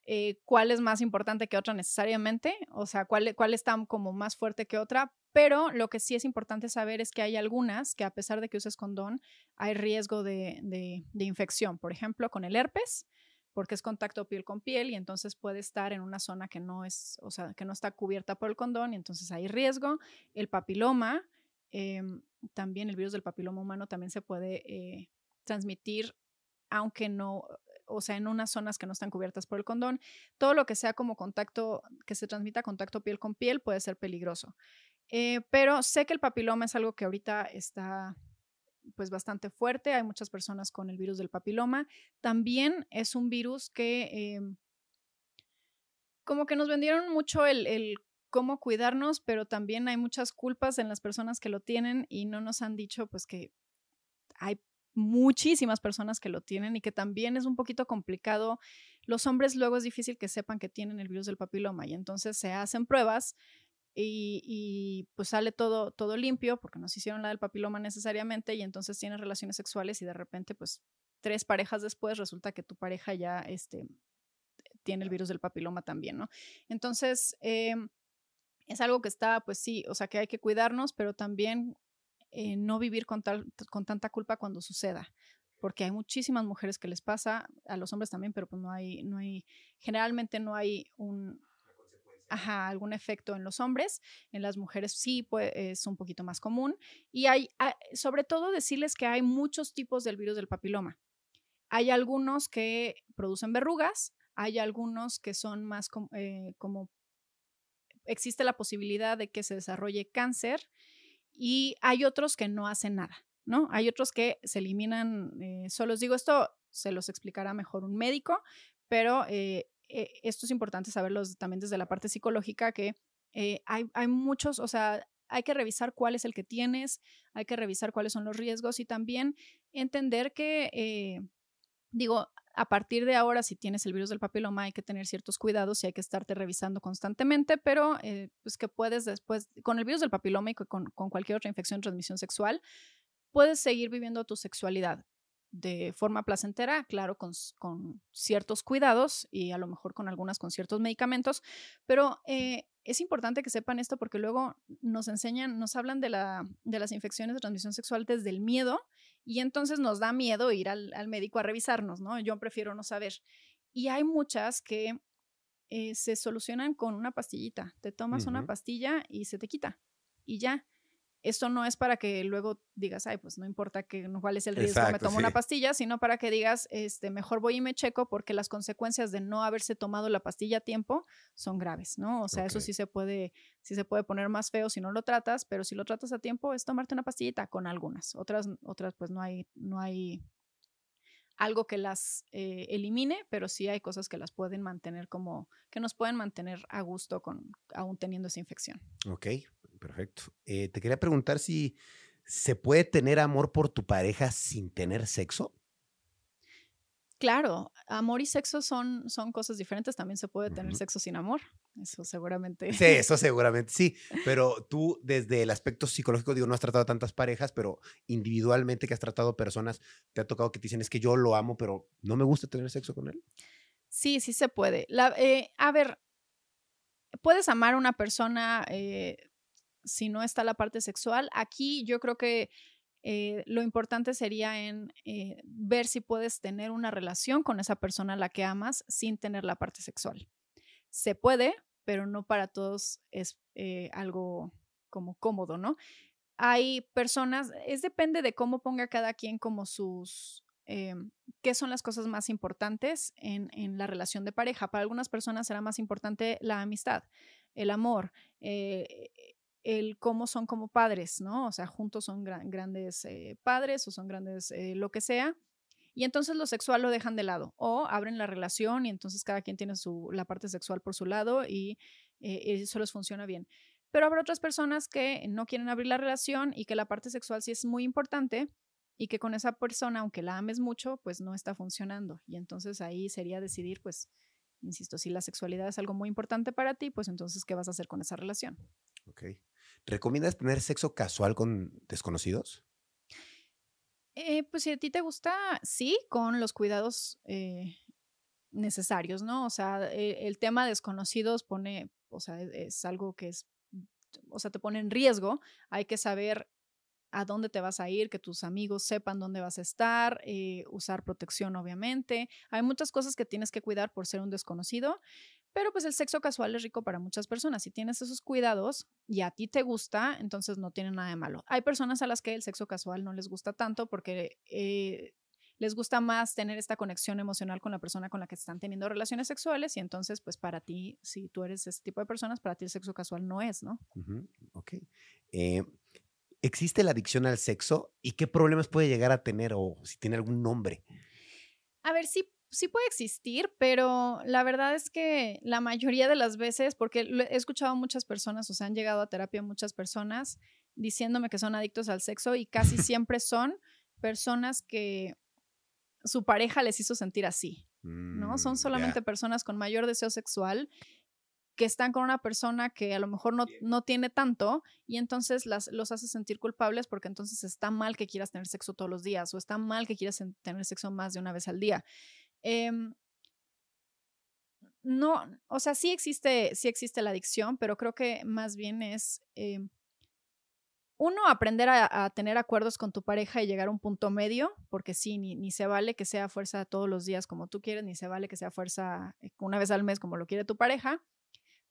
eh, cuál es más importante que otra necesariamente, o sea, cuál, cuál está como más fuerte que otra, pero lo que sí es importante saber es que hay algunas que a pesar de que uses condón, hay riesgo de, de, infección. Por ejemplo, con el herpes, porque es contacto piel con piel y entonces puede estar en una zona que no es, o sea, que no está cubierta por el condón y entonces hay riesgo. El papiloma, eh, también el virus del papiloma humano también se puede eh, transmitir, aunque no, o sea, en unas zonas que no están cubiertas por el condón. Todo lo que sea como contacto, que se transmita contacto piel con piel puede ser peligroso. Eh, pero sé que el papiloma es algo que ahorita está pues bastante fuerte. Hay muchas personas con el virus del papiloma. También es un virus que em, como que nos vendieron mucho el, el cómo cuidarnos, pero también hay muchas culpas en las personas que lo tienen y no nos han dicho pues que hay muchísimas personas que lo tienen y que también es un poquito complicado. Los hombres luego es difícil que sepan que tienen el virus del papiloma y entonces se hacen pruebas y, pues sale todo, todo limpio porque no se hicieron la del papiloma necesariamente y entonces tienes relaciones sexuales y de repente pues tres parejas después resulta que tu pareja ya este, tiene el virus del papiloma también, ¿no? Entonces, em, es algo que está, pues sí, o sea, que hay que cuidarnos, pero también eh, no vivir con, tal, con tanta culpa cuando suceda porque hay muchísimas mujeres que les pasa, a los hombres también, pero pues no hay, no hay, generalmente no hay un, ajá, algún efecto en los hombres, en las mujeres sí pues, es un poquito más común. Y hay, ah, sobre todo decirles que hay muchos tipos del virus del papiloma. Hay algunos que producen verrugas, hay algunos que son más eh, como, existe la posibilidad de que se desarrolle cáncer y hay otros que no hacen nada, ¿no? Hay otros que se eliminan eh, solos. Digo, esto se los explicará mejor un médico, pero eh, eh, esto es importante saberlo también desde la parte psicológica, que eh, hay, hay muchos, o sea, hay que revisar cuál es el que tienes, hay que revisar cuáles son los riesgos y también entender que, eh, digo, a partir de ahora, si tienes el virus del papiloma, hay que tener ciertos cuidados y hay que estarte revisando constantemente, pero pues que puedes después, con el virus del papiloma y con, con cualquier otra infección de transmisión sexual, puedes seguir viviendo tu sexualidad de forma placentera, claro, con, ciertos cuidados y a lo mejor con algunas con ciertos medicamentos, pero eh, es importante que sepan esto porque luego nos enseñan, nos hablan de, la, de las infecciones de transmisión sexual desde el miedo y entonces nos da miedo ir al, médico a revisarnos, ¿no? Yo prefiero no saber. Y hay muchas que eh, se solucionan con una pastillita. Te tomas una pastilla y se te quita y ya. Esto no es para que luego digas, ay, pues no importa que, cuál es el riesgo, me tomo una pastilla, sino para que digas, este, mejor voy y me checo porque las consecuencias de no haberse tomado la pastilla a tiempo son graves, ¿no? O sea, eso sí se puede, sí se puede poner más feo si no lo tratas, pero si lo tratas a tiempo es tomarte una pastillita con algunas. Otras, otras pues no hay, no hay algo que las eh, elimine, pero sí hay cosas que las pueden mantener como, que nos pueden mantener a gusto con, aún teniendo esa infección. Ok, Perfecto. Eh, te quería preguntar si se puede tener amor por tu pareja sin tener sexo. Claro, amor y sexo son, son cosas diferentes. También se puede tener sexo sin amor. Eso seguramente. Sí, eso seguramente sí. Pero tú, desde el aspecto psicológico, digo, no has tratado tantas parejas, pero individualmente que has tratado personas, te ha tocado que te dicen es que yo lo amo, pero no me gusta tener sexo con él. Sí, sí se puede. La, eh, a ver, puedes amar a una persona eh, si no está la parte sexual. Aquí yo creo que eh, lo importante sería en eh, ver si puedes tener una relación con esa persona a la que amas sin tener la parte sexual. Se puede, pero no para todos es eh, algo como cómodo, ¿no? Hay personas, es depende de cómo ponga cada quien como sus, qué son las cosas más importantes en, en, la relación de pareja. Para algunas personas será más importante la amistad, el amor, el cómo son como padres, ¿no? O sea, juntos son grandes eh, padres o son grandes eh, lo que sea. Y entonces lo sexual lo dejan de lado o abren la relación y entonces cada quien tiene su, la parte sexual por su lado y eh, eso les funciona bien. Pero habrá otras personas que no quieren abrir la relación y que la parte sexual sí es muy importante y que con esa persona, aunque la ames mucho, pues no está funcionando. Y entonces ahí sería decidir, pues, insisto, si la sexualidad es algo muy importante para ti, pues entonces, ¿qué vas a hacer con esa relación? Ok. ¿Recomiendas tener sexo casual con desconocidos? Eh, pues si a ti te gusta, sí, con los cuidados eh, necesarios, ¿no? O sea, e, el tema desconocidos pone, o sea, e, es, algo que es, o sea, te pone en riesgo. Hay que saber a dónde te vas a ir, que tus amigos sepan dónde vas a estar, eh, usar protección, obviamente. Hay muchas cosas que tienes que cuidar por ser un desconocido, pero pues el sexo casual es rico para muchas personas. Si tienes esos cuidados y a ti te gusta, entonces no tiene nada de malo. Hay personas a las que el sexo casual no les gusta tanto porque eh, les gusta más tener esta conexión emocional con la persona con la que están teniendo relaciones sexuales y entonces, pues para ti, si tú eres ese tipo de personas, para ti el sexo casual no es, ¿no? Ujú, Ok. Eh, ¿Existe la adicción al sexo y qué problemas puede llegar a tener o si tiene algún nombre? A ver, sí, sí puede existir, pero la verdad es que la mayoría de las veces, porque he escuchado a muchas personas, o sea, han llegado a terapia muchas personas diciéndome que son adictos al sexo y casi siempre son personas que su pareja les hizo sentir así, ¿no? Son Mm, solamente personas con mayor deseo sexual que están con una persona que a lo mejor no, no tiene tanto y entonces las, los hace sentir culpables porque entonces está mal que quieras tener sexo todos los días o está mal que quieras en- tener sexo más de una vez al día. Em, no, o sea, sí existe, sí existe la adicción, pero creo que más bien es em, uno, aprender a, tener acuerdos con tu pareja y llegar a un punto medio, porque sí, ni, ni se vale que sea fuerza todos los días como tú quieres, ni se vale que sea fuerza eh, una vez al mes como lo quiere tu pareja,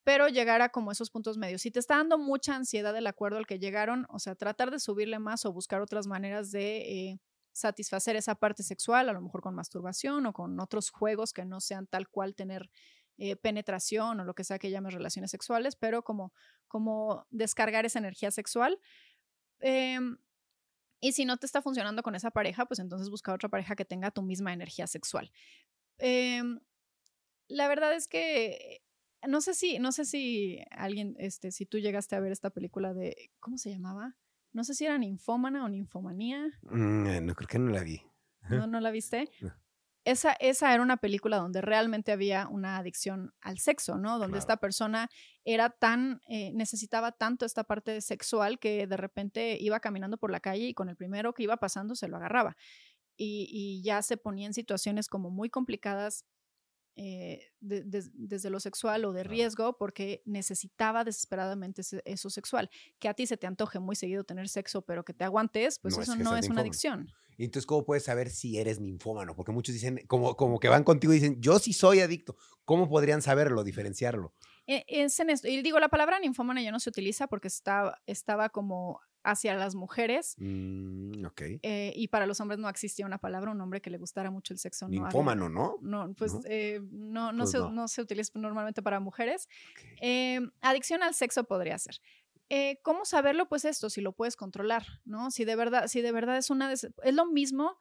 pero llegar a como esos puntos medios. Si te está dando mucha ansiedad el acuerdo al que llegaron, o sea, tratar de subirle más o buscar otras maneras de eh, satisfacer esa parte sexual, a lo mejor con masturbación o con otros juegos que no sean tal cual tener eh, penetración o lo que sea que llames relaciones sexuales, pero como, como descargar esa energía sexual. Em, y si no te está funcionando con esa pareja, pues entonces busca otra pareja que tenga tu misma energía sexual. Em, la verdad es que no sé si, no sé si alguien, este, si tú llegaste a ver esta película de, ¿cómo se llamaba? No sé si era ninfómana o ninfomanía. Mm, eh, no creo que no la vi. ¿No, no la viste? No. Esa, esa era una película donde realmente había una adicción al sexo, ¿no? Donde Claro. esta persona era tan, eh, necesitaba tanto esta parte sexual que de repente iba caminando por la calle y con el primero que iba pasando se lo agarraba. Y, y ya se ponía en situaciones como muy complicadas eh, de- de- desde lo sexual o de riesgo porque necesitaba desesperadamente ese- eso sexual. Que a ti se te antoje muy seguido tener sexo, pero que te aguantes, pues No es eso que no es una adicción. Y entonces, ¿cómo puedes saber si eres ninfómano? Porque muchos dicen, como, como que van contigo y dicen, yo sí soy adicto. ¿Cómo podrían saberlo, diferenciarlo? E- Es en esto. Y digo, la palabra ninfómana ya no se utiliza porque está, estaba como hacia las mujeres Mm, ok. eh, y para los hombres no existía una palabra, un hombre que le gustara mucho el sexo. Ninfómano, ¿no? No, pues ¿No? eh, no, no, Pues se, no. no se utiliza normalmente para mujeres. Eh, adicción al sexo podría ser. ¿Cómo saberlo? Pues esto, si lo puedes controlar, ¿no? Si de verdad, si de verdad es una... des- Es lo mismo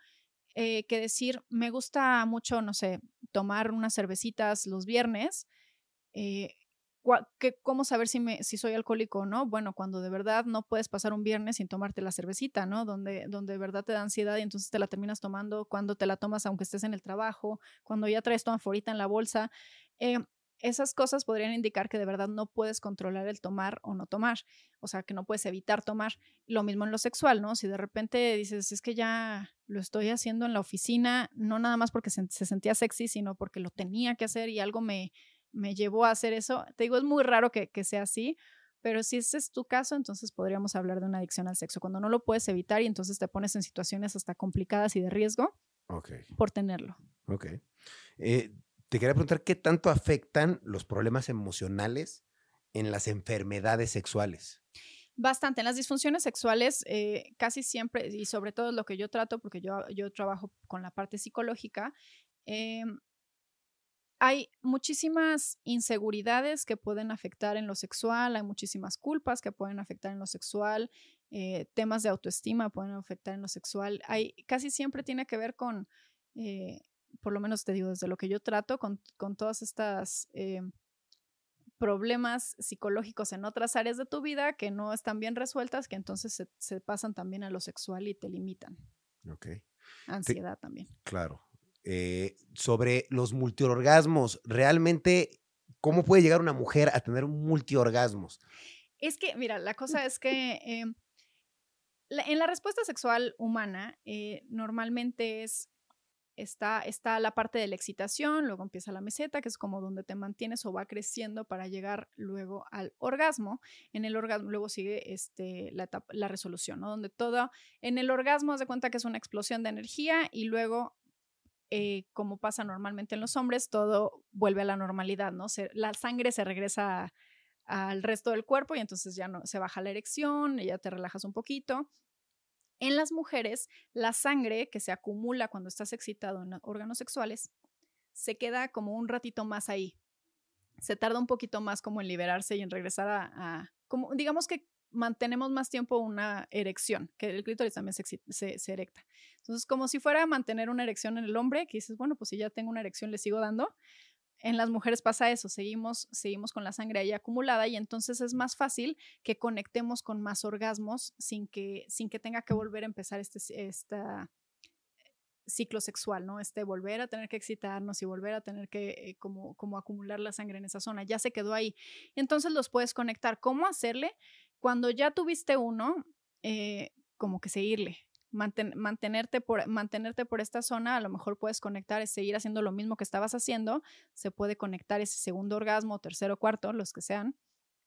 que decir, me gusta mucho, no sé, tomar unas cervecitas los viernes. eh, que- ¿Cómo saber si, me, si soy alcohólico o no? Bueno, cuando de verdad no puedes pasar un viernes sin tomarte la cervecita, ¿no? Donde, donde de verdad te da ansiedad y entonces te la terminas tomando, cuando te la tomas aunque estés en el trabajo, cuando ya traes tu anforita en la bolsa. Eh, esas cosas podrían indicar que de verdad no puedes controlar el tomar o no tomar, o sea, que no puedes evitar tomar. Lo mismo en lo sexual, ¿no? Si de repente dices, es que ya lo estoy haciendo en la oficina, no nada más porque se sentía sexy, sino porque lo tenía que hacer y algo me, me llevó a hacer eso. Te digo, es muy raro que, que sea así, pero si ese es tu caso, entonces podríamos hablar de una adicción al sexo, cuando no lo puedes evitar y entonces te pones en situaciones hasta complicadas y de riesgo Ok. por tenerlo. Ok. Eh, te quería preguntar, ¿qué tanto afectan los problemas emocionales en las enfermedades sexuales? Bastante. En las disfunciones sexuales, eh, casi siempre, y sobre todo lo que yo trato, porque yo, yo trabajo con la parte psicológica, eh, hay muchísimas inseguridades que pueden afectar en lo sexual, hay muchísimas culpas que pueden afectar en lo sexual, eh, temas de autoestima pueden afectar en lo sexual. Hay, casi siempre tiene que ver con, eh, por lo menos te digo, desde lo que yo trato, con, con todas estas... eh, problemas psicológicos en otras áreas de tu vida que no están bien resueltas, que entonces se, se pasan también a lo sexual y te limitan. Ok. Ansiedad también. Claro. Eh, sobre los multiorgasmos, realmente, ¿cómo puede llegar una mujer a tener multiorgasmos? Es que, mira, la cosa es que eh, la- en la respuesta sexual humana eh, normalmente es, está, está la parte de la excitación, luego empieza la meseta, que es como donde te mantienes o va creciendo para llegar luego al orgasmo. En el orgasmo luego sigue este, la, etapa- la resolución, ¿no? Donde todo, en el orgasmo haz de cuenta que es una explosión de energía y luego eh, como pasa normalmente en los hombres, todo vuelve a la normalidad, ¿no? La sangre se regresa al resto del cuerpo y entonces ya no se baja la erección, ya te relajas un poquito. En las mujeres, la sangre que se acumula cuando estás excitado en órganos sexuales se queda como un ratito más ahí. Se tarda un poquito más como en liberarse y en regresar a, como digamos que mantenemos más tiempo una erección, que el clítoris también se, se, erecta. Entonces, como si fuera mantener una erección en el hombre, que dices, bueno, pues si ya tengo una erección, le sigo dando. En las mujeres pasa eso, seguimos, seguimos con la sangre ahí acumulada y entonces es más fácil que conectemos con más orgasmos sin que, sin que tenga que volver a empezar este, esta, ciclo sexual, ¿no? Este volver a tener que excitarnos y volver a tener que eh, como, como acumular la sangre en esa zona, ya se quedó ahí. Entonces los puedes conectar. ¿Cómo hacerle? Cuando ya tuviste uno, eh, como que seguirle, mantenerte, por, mantenerte por esta zona, a lo mejor puedes conectar, seguir haciendo lo mismo que estabas haciendo, se puede conectar ese segundo orgasmo, tercero, cuarto, los que sean,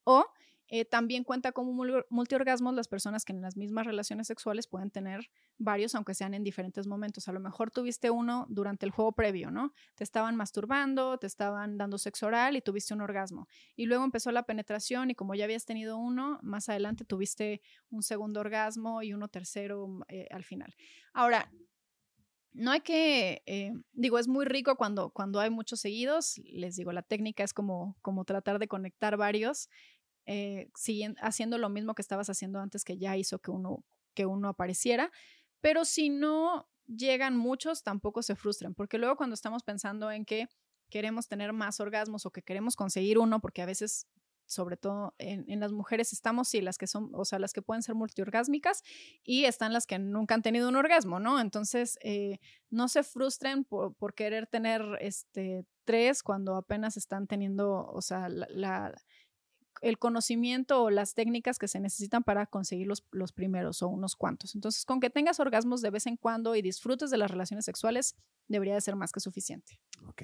o eh, también cuenta como multiorgasmos las personas que en las mismas relaciones sexuales pueden tener varios, aunque sean en diferentes momentos. A lo mejor tuviste uno durante el juego previo, ¿no? Te estaban masturbando, te estaban dando sexo oral y tuviste un orgasmo. Y luego empezó la penetración y como ya habías tenido uno, más adelante tuviste un segundo orgasmo y uno tercero mm, eh, al final. Ahora, no hay que, eh, digo, es muy rico cuando, cuando hay muchos seguidos. Les digo, la técnica es como, como tratar de conectar varios eh, haciendo lo mismo que estabas haciendo antes que ya hizo que uno, que uno apareciera. Pero si no llegan muchos, tampoco se frustren, porque luego cuando estamos pensando en que queremos tener más orgasmos o que queremos conseguir uno, porque a veces sobre todo en, las mujeres estamos, sí, las que son, o sea, las que pueden ser multiorgásmicas y están las que nunca han tenido un orgasmo, ¿no? Entonces, eh, no se frustren por, querer tener este, tres cuando apenas están teniendo, o sea, la, el conocimiento o las técnicas que se necesitan para conseguir los, los, primeros o unos cuantos. Entonces, con que tengas orgasmos de vez en cuando y disfrutes de las relaciones sexuales, debería de ser más que suficiente. Ok.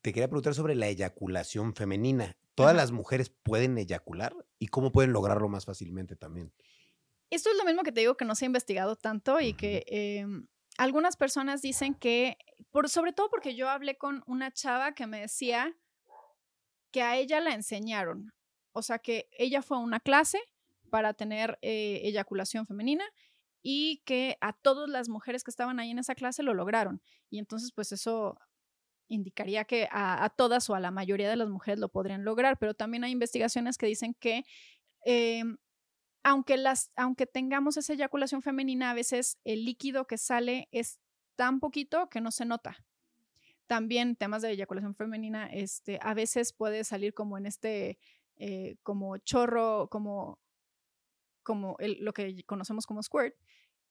Te quería preguntar sobre la eyaculación femenina. ¿Todas las mujeres pueden eyacular? ¿Y cómo pueden lograrlo más fácilmente también? Esto es lo mismo que te digo que no se ha investigado tanto y que em, algunas personas dicen que, por, sobre todo porque yo hablé con una chava que me decía que a ella la enseñaron o sea que ella fue a una clase para tener eh, eyaculación femenina y que a todas las mujeres que estaban ahí en esa clase lo lograron. Y entonces, pues eso indicaría que a, todas o a la mayoría de las mujeres lo podrían lograr, pero también hay investigaciones que dicen que em, aunque, las, aunque tengamos esa eyaculación femenina, a veces el líquido que sale es tan poquito que no se nota. También temas de eyaculación femenina, este, a veces puede salir como en este eh, como chorro, como, como lo que conocemos como squirt,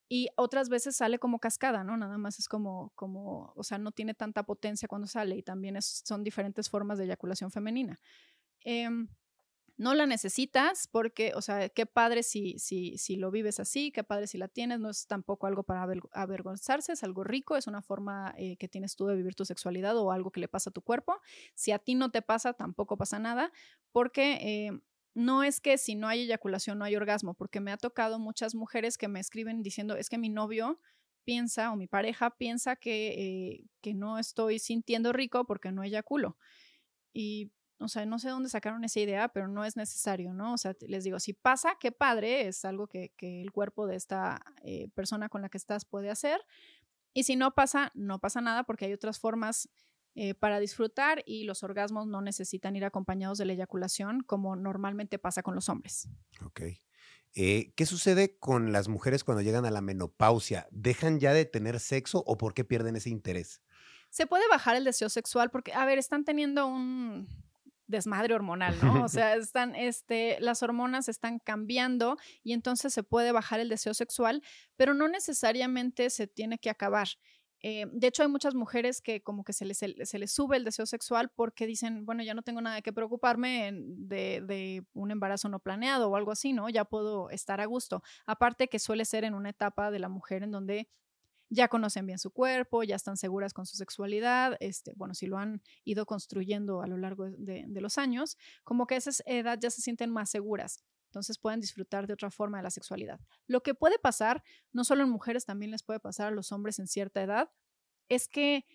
y otras veces sale como cascada, ¿no? Nada más es como, como o sea, no tiene tanta potencia cuando sale y también son diferentes formas de eyaculación femenina. Em, no la necesitas porque, o sea, qué padre si, si, si lo vives así, qué padre si la tienes, no es tampoco algo para avergonzarse, es algo rico, es una forma eh, que tienes tú de vivir tu sexualidad o algo que le pasa a tu cuerpo. Si a ti no te pasa, tampoco pasa nada, porque... Eh, no es que si no hay eyaculación no hay orgasmo, porque me ha tocado muchas mujeres que me escriben diciendo, es que mi novio piensa o mi pareja piensa que, eh, que no estoy sintiendo rico porque no eyaculo. Y o sea, no sé dónde sacaron esa idea, pero no es necesario, ¿no? O sea, les digo, si pasa, qué padre, es algo que, el cuerpo de esta eh, persona con la que estás puede hacer. Y si no pasa, no pasa nada porque hay otras formas eh, para disfrutar y los orgasmos no necesitan ir acompañados de la eyaculación como normalmente pasa con los hombres. Ok. Eh, ¿Qué sucede con las mujeres cuando llegan a la menopausia? ¿Dejan ya de tener sexo o por qué pierden ese interés? Se puede bajar el deseo sexual porque, a ver, están teniendo un, desmadre hormonal, ¿no? O sea, están, este, las hormonas están cambiando y entonces se puede bajar el deseo sexual, pero no necesariamente se tiene que acabar. Eh, de hecho, hay muchas mujeres que como que se les, se les sube el deseo sexual porque dicen, bueno, ya no tengo nada que preocuparme de, de, un embarazo no planeado o algo así, ¿no? Ya puedo estar a gusto. Aparte que suele ser en una etapa de la mujer en donde ya conocen bien su cuerpo, ya están seguras con su sexualidad, este, bueno, si lo han ido construyendo a lo largo de, los años, como que a esa edad ya se sienten más seguras. Entonces pueden disfrutar de otra forma de la sexualidad. Lo que puede pasar, no solo en mujeres, también les puede pasar a los hombres en cierta edad, es que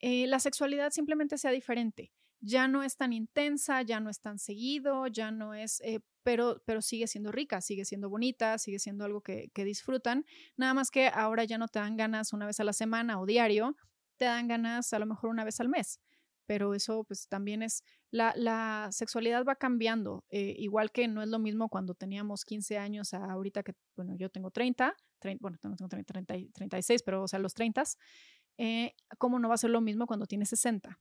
eh, la sexualidad simplemente sea diferente ya no es tan intensa, ya no es tan seguido, ya no es, eh, pero, pero sigue siendo rica, sigue siendo bonita, sigue siendo algo que, que disfrutan. Nada más que ahora ya no te dan ganas una vez a la semana o diario, te dan ganas a lo mejor una vez al mes pero eso pues también es, la, la sexualidad va cambiando, eh, igual que no es lo mismo cuando teníamos 15 años a ahorita que, bueno, yo tengo 30, bueno, tengo 30, 30, 36, pero o sea, los 30, eh, ¿cómo no va a ser lo mismo cuando tienes 60?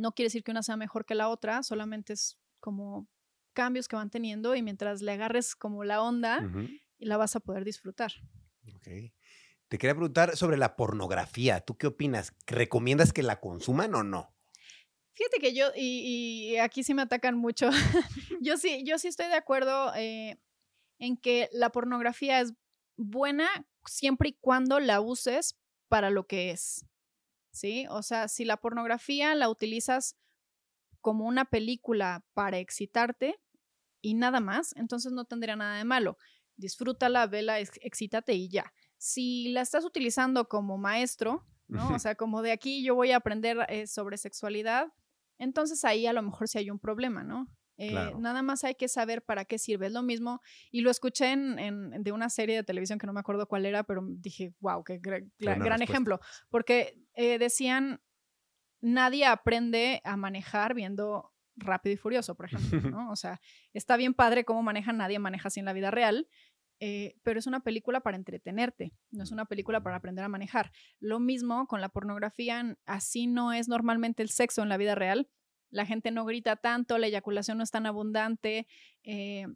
No quiere decir que una sea mejor que la otra, solamente es como cambios que van teniendo y mientras le agarres como la onda, la vas a poder disfrutar. Okay. Te quería preguntar sobre la pornografía. ¿Tú qué opinas? ¿Recomiendas que la consuman o no? Fíjate que yo, y, aquí sí me atacan mucho, yo sí, yo sí estoy de acuerdo eh, en que la pornografía es buena siempre y cuando la uses para lo que es. ¿Sí? O sea, si la pornografía la utilizas como una película para excitarte y nada más, entonces no tendría nada de malo. Disfrútala, vela, excítate y ya. Si la estás utilizando como maestro, ¿no? O sea, como de aquí yo voy a aprender eh, sobre sexualidad, entonces ahí a lo mejor sí hay un problema, ¿no? Eh, nada más hay que saber para qué sirve. Es lo mismo, y lo escuché en, de una serie de televisión que no me acuerdo cuál era, pero dije, wow, qué gran, ejemplo. Porque eh, decían, nadie aprende a manejar viendo Rápido y Furioso, por ejemplo, ¿no? O sea, está bien padre cómo maneja, nadie maneja así en la vida real, eh, pero es una película para entretenerte, no es una película para aprender a manejar. Lo mismo con la pornografía, así no es normalmente el sexo en la vida real. La gente no grita tanto, la eyaculación no es tan abundante, eh,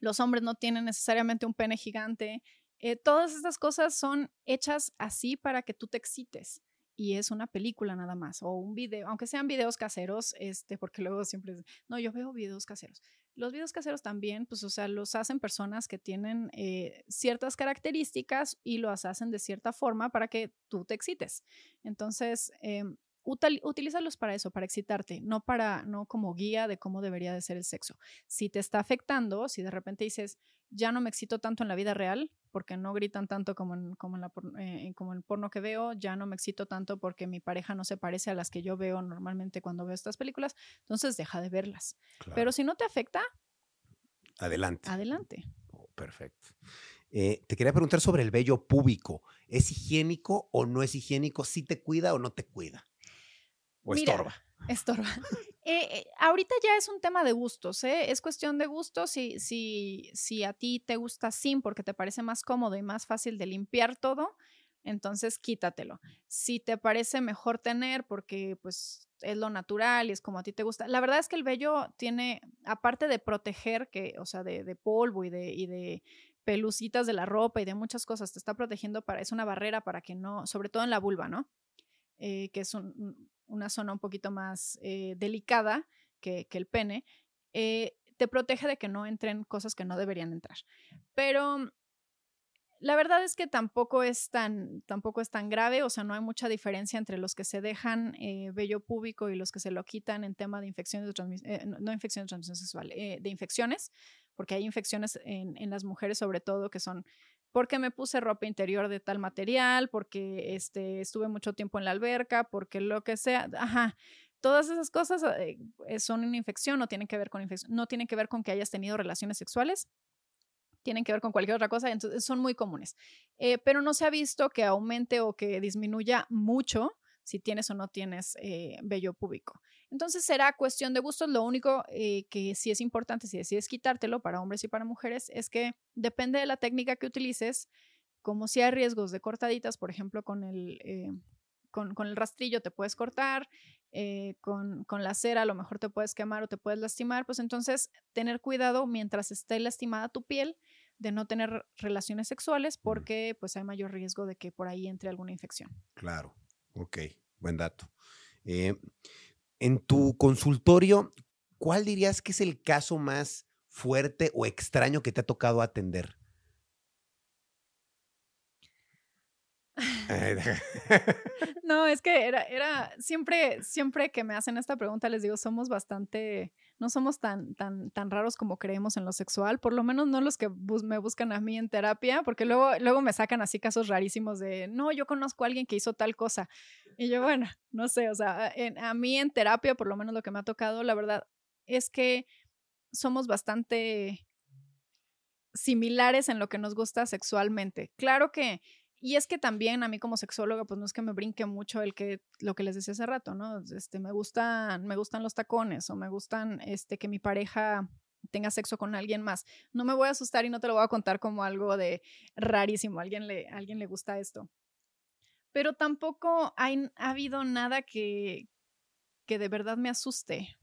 los hombres no tienen necesariamente un pene gigante. Eh, todas estas cosas son hechas así para que tú te excites y es una película nada más o un video, aunque sean videos caseros, este, porque luego siempre, no, yo veo videos caseros. Los videos caseros también, pues, o sea, los hacen personas que tienen eh, ciertas características y los hacen de cierta forma para que tú te excites. Entonces, eh, utilízalos para eso, para excitarte, no para, no como guía de cómo debería de ser el sexo. Si te está afectando, si de repente dices, ya no me excito tanto en la vida real, porque no gritan tanto como en, como en, la, eh, como el porno que veo, ya no me excito tanto porque mi pareja no se parece a las que yo veo normalmente cuando veo estas películas, entonces deja de verlas. Pero si no te afecta, adelante. Adelante. Oh, perfecto. Eh, te quería preguntar sobre el vello púbico. ¿Es higiénico o no es higiénico? ¿Si te cuida o no te cuida? ¿O estorba? Estorba. Eh, eh, ahorita ya es un tema de gustos, ¿eh? Es cuestión de gustos. Si, si, si a ti te gusta sin porque te parece más cómodo y más fácil de limpiar todo, entonces quítatelo. Si te parece mejor tener porque pues es lo natural y es como a ti te gusta. La verdad es que el vello tiene, aparte de proteger, que, o sea, de, de polvo y de, y de pelucitas de la ropa y de muchas cosas, te está protegiendo para, es una barrera para que no, sobre todo en la vulva, ¿no? Eh, que es un, una zona un poquito más eh, delicada que, el pene, eh, te protege de que no entren cosas que no deberían entrar. Pero la verdad es que tampoco es tan, tampoco es tan grave, o sea, no hay mucha diferencia entre los que se dejan eh, vello púbico y los que se lo quitan en tema de infecciones de transmisión, no infecciones de transmisión sexual, de infecciones, porque hay infecciones en, las mujeres sobre todo que son porque me puse ropa interior de tal material, porque este, estuve mucho tiempo en la alberca, porque lo que sea, ajá. Todas esas cosas eh, eh, son una infección, no tienen que ver con infección, no tienen que ver con que hayas tenido relaciones sexuales, tienen que ver con cualquier otra cosa, entonces son muy comunes. Eh, pero no se ha visto que aumente o que disminuya mucho si tienes o no tienes vello púbico. Entonces será cuestión de gustos. Lo único eh, que sí es importante si decides quitártelo para hombres y para mujeres es que depende de la técnica que utilices, como si hay riesgos de cortaditas, por ejemplo, con el, eh, con, el rastrillo te puedes cortar, con, con, la cera a lo mejor te puedes quemar o te puedes lastimar, pues entonces tener cuidado mientras esté lastimada tu piel de no tener relaciones sexuales porque pues hay mayor riesgo de que por ahí entre alguna infección. Claro. Ok, buen dato. Eh, en tu consultorio, ¿cuál dirías que es el caso más fuerte o extraño que te ha tocado atender? no, es que era, era, siempre, siempre que me hacen esta pregunta les digo, somos bastante no somos tan, tan, tan raros como creemos en lo sexual, por lo menos no los que me buscan a mí en terapia, porque luego, luego me sacan así casos rarísimos de, no, yo conozco a alguien que hizo tal cosa. Y yo, bueno, no sé, o sea, a mí en terapia, por lo menos lo que me ha tocado, la verdad es que somos bastante similares en lo que nos gusta sexualmente. Claro que y es que también a mí como sexóloga, pues no es que me brinque mucho el que lo que les decía hace rato, ¿no? Este, me gustan, me gustan los tacones o me gustan este que mi pareja tenga sexo con alguien más. No me voy a asustar y no te lo voy a contar como algo de rarísimo. A alguien le, alguien le gusta esto. Pero tampoco ha habido nada que, que de verdad me asuste.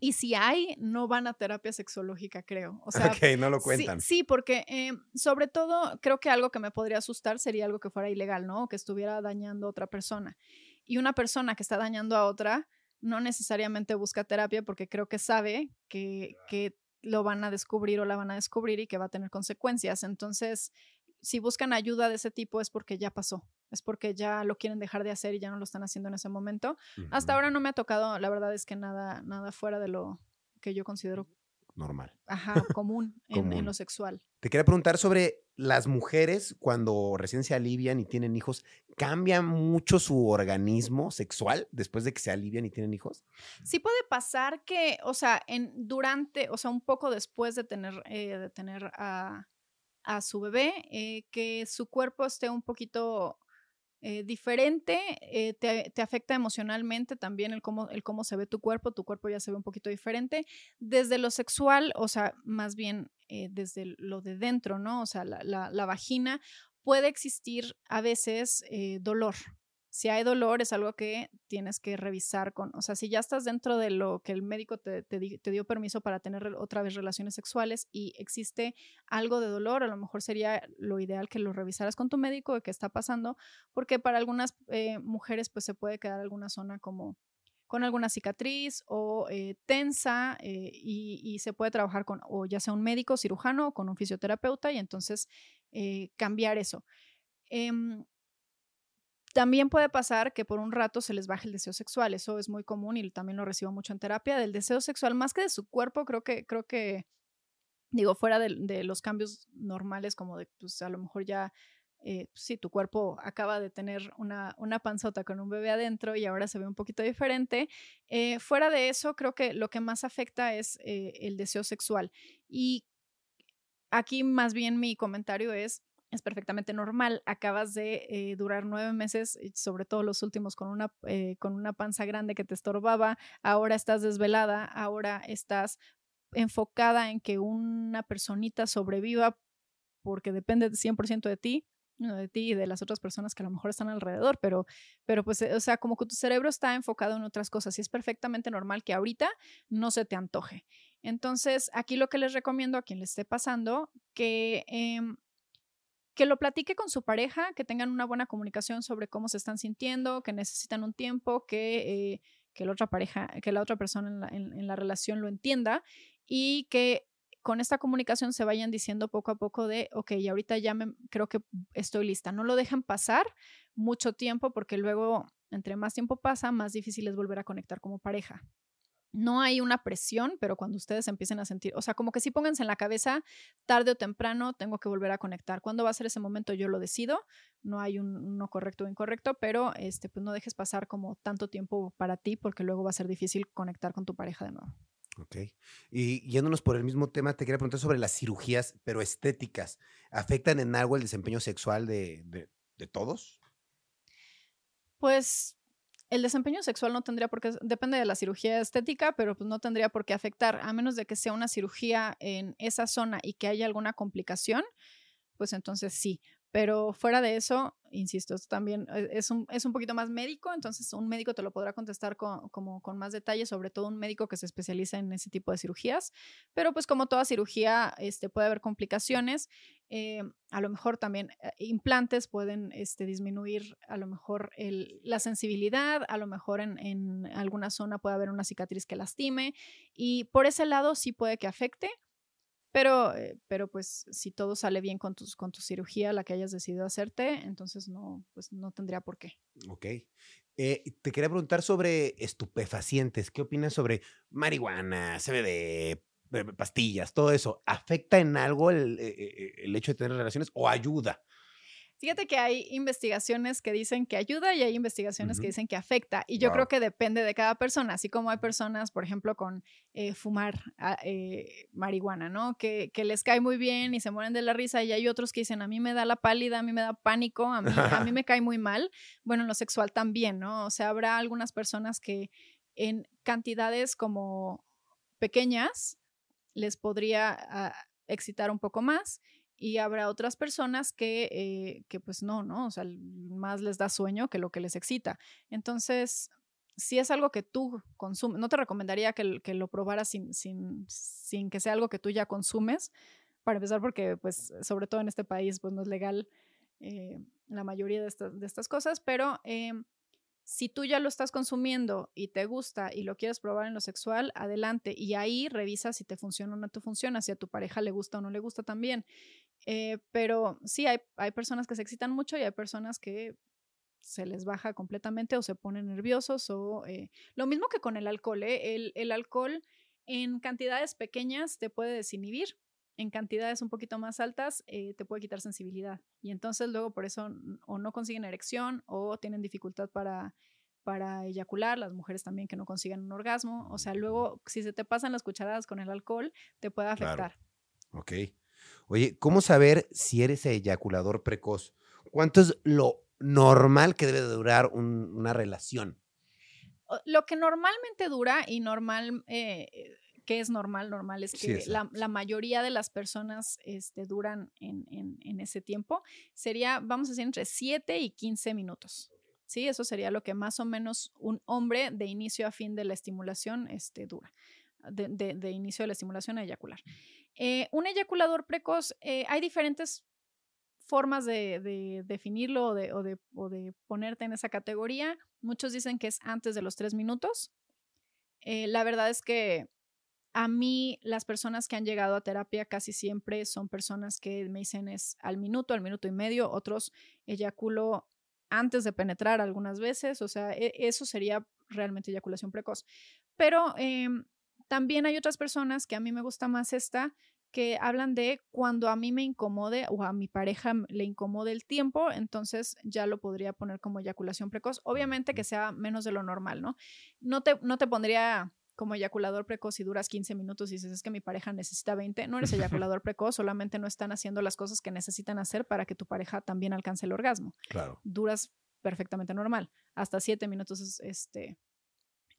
Y si hay, no van a terapia sexológica, creo. O sea, ok, no lo cuentan. Sí, porque eh, sobre todo creo que algo que me podría asustar sería algo que fuera ilegal, ¿no? que estuviera dañando a otra persona. Y una persona que está dañando a otra no necesariamente busca terapia porque creo que sabe que, que lo van a descubrir o la van a descubrir y que va a tener consecuencias. Entonces, si buscan ayuda de ese tipo es porque ya pasó, es porque ya lo quieren dejar de hacer y ya no lo están haciendo en ese momento. Hasta ahora no me ha tocado, la verdad es que nada, nada fuera de lo que yo considero normal. Ajá, común, En, lo sexual. Te quería preguntar sobre las mujeres cuando recién se alivian y tienen hijos, ¿cambia mucho su organismo sexual después de que se alivian y tienen hijos? Sí puede pasar que, o sea, en, durante, o sea, un poco después de tener, eh, de tener a a su bebé, eh, que su cuerpo esté un poquito eh, diferente, eh, te, afecta emocionalmente también el cómo, el cómo se ve tu cuerpo, tu cuerpo ya se ve un poquito diferente. Desde lo sexual, o sea, más bien desde lo de dentro, ¿no? O sea, la, la vagina, puede existir a veces dolor, si hay dolor es algo que tienes que revisar con, o sea, si ya estás dentro de lo que el médico te, dio permiso para tener otra vez relaciones sexuales y existe algo de dolor, a lo mejor sería lo ideal que lo revisaras con tu médico de qué está pasando, porque para algunas eh, mujeres pues se puede quedar alguna zona como con alguna cicatriz o eh, tensa eh, y, se puede trabajar con o ya sea un médico cirujano o con un fisioterapeuta y entonces cambiar eso. Em, también puede pasar que por un rato se les baje el deseo sexual, eso es muy común y también lo recibo mucho en terapia, del deseo sexual más que de su cuerpo, creo que, creo que, digo, fuera de, los cambios normales, como de, pues a lo mejor ya, eh, si tu cuerpo acaba de tener una, una, panzota con un bebé adentro y ahora se ve un poquito diferente, eh, fuera de eso, creo que lo que más afecta es eh, el deseo sexual. Y aquí más bien mi comentario es, es perfectamente normal. Acabas de eh, durar nueve meses, sobre todo los últimos, con una, eh, con una panza grande que te estorbaba. Ahora estás desvelada, ahora estás enfocada en que una personita sobreviva porque depende 100% de ti de ti y de las otras personas que a lo mejor están alrededor, pero, pero pues, o sea, como que tu cerebro está enfocado en otras cosas y es perfectamente normal que ahorita no se te antoje. Entonces, aquí lo que les recomiendo a quien le esté pasando, que em, que lo platique con su pareja, que tengan una buena comunicación sobre cómo se están sintiendo, que necesitan un tiempo, que, eh, que la otra pareja, que la otra persona en la, relación lo entienda y que con esta comunicación se vayan diciendo poco a poco de, ok, ahorita ya me, creo que estoy lista. No lo dejen pasar mucho tiempo porque luego, entre más tiempo pasa, más difícil es volver a conectar como pareja no hay una presión, pero cuando ustedes empiecen a sentir, o sea, como que si pónganse en la cabeza, tarde o temprano tengo que volver a conectar. ¿Cuándo va a ser ese momento? Yo lo decido. No hay un uno correcto o incorrecto, pero este, pues no dejes pasar como tanto tiempo para ti porque luego va a ser difícil conectar con tu pareja de nuevo. Ok. Y yéndonos por el mismo tema, te quería preguntar sobre las cirugías, pero estéticas. ¿Afectan en algo el desempeño sexual de, de todos? Pues el desempeño sexual no tendría por qué, depende de la cirugía estética, pero pues no tendría por qué afectar, a menos de que sea una cirugía en esa zona y que haya alguna complicación, pues entonces sí. Pero fuera de eso, insisto, también e, es un, es un poquito más médico, entonces un médico te lo podrá contestar con, como, con más detalle, sobre todo un médico que se especializa en ese tipo de cirugías. Pero pues como toda cirugía, este, puede haber complicaciones. Eh, a lo mejor también eh, implantes pueden este, disminuir a lo mejor el, la sensibilidad, a lo mejor en, en alguna zona puede haber una cicatriz que lastime y por ese lado sí puede que afecte Pero, eh, pero pues si todo sale bien con, tus, con tu cirugía, la que hayas decidido hacerte, entonces no, pues no tendría por qué. Ok. Eh, te quería preguntar sobre estupefacientes. ¿Qué opinas sobre marihuana, CBD, pastillas, todo eso? ¿Afecta en algo el, el hecho de tener relaciones o ayuda? Fíjate que hay investigaciones que dicen que ayuda y hay investigaciones que dicen que afecta. Y yo creo que depende de cada persona, así como hay personas, por ejemplo, con eh, fumar ah, eh, marihuana, ¿no? Que, que, les cae muy bien y se mueren de la risa. Y hay otros que dicen, a mí me da la pálida, a mí me da pánico, a mí, a mí me cae muy mal. Bueno, en lo sexual también, ¿no? O sea, habrá algunas personas que en cantidades como pequeñas les podría ah, excitar un poco más y habrá otras personas que, eh, que pues no, ¿no? O sea, más les da sueño que lo que les excita. Entonces, si es algo que tú consumes, no te recomendaría que, que lo probaras sin, sin, sin, que sea algo que tú ya consumes, para empezar porque, pues, sobre todo en este país, pues no es legal eh, la mayoría de, estas, de estas cosas, pero em, si tú ya lo estás consumiendo y te gusta y lo quieres probar en lo sexual, adelante. Y ahí revisa si te funciona o no te funciona, si a tu pareja le gusta o no le gusta también. Eh, pero sí, hay, hay personas que se excitan mucho y hay personas que se les baja completamente o se ponen nerviosos o eh, lo mismo que con el alcohol. ¿eh? El, el alcohol en cantidades pequeñas te puede desinhibir en cantidades un poquito más altas eh, te puede quitar sensibilidad. Y entonces luego por eso o no consiguen erección o tienen dificultad para, para eyacular, las mujeres también que no consiguen un orgasmo. O sea, luego si se te pasan las cucharadas con el alcohol, te puede afectar. Ok. Oye, ¿cómo saber si eres eyaculador precoz? ¿Cuánto es lo normal que debe durar una relación? Lo que normalmente dura y normal eh, que es normal, normal es que la, la, mayoría de las personas este, duran en, en, en, ese tiempo, sería, vamos a decir, entre 7 y 15 minutos. Sí, eso sería lo que más o menos un hombre de inicio a fin de la estimulación este, dura, de, de, de inicio de la estimulación a eyacular. Eh, un eyaculador precoz, eh, hay diferentes formas de, de definirlo o de, o, ponerte en esa categoría. Muchos dicen que es antes de los tres minutos. Eh, la verdad es que a mí, las personas que han llegado a terapia casi siempre son personas que me dicen es al minuto, al minuto y medio, otros eyaculo antes de penetrar algunas veces, o sea, e, eso sería realmente eyaculación precoz. Pero em, también hay otras personas que a mí me gusta más esta, que hablan de cuando a mí me incomode o a mi pareja le incomode el tiempo, entonces ya lo podría poner como eyaculación precoz. Obviamente que sea menos de lo normal, ¿no? No te, no te pondría como eyaculador precoz y duras 15 minutos y dices, es que mi pareja necesita 20, no eres eyaculador precoz, solamente no están haciendo las cosas que necesitan hacer para que tu pareja también alcance el orgasmo. Claro. Duras perfectamente normal. Hasta 7 minutos es este,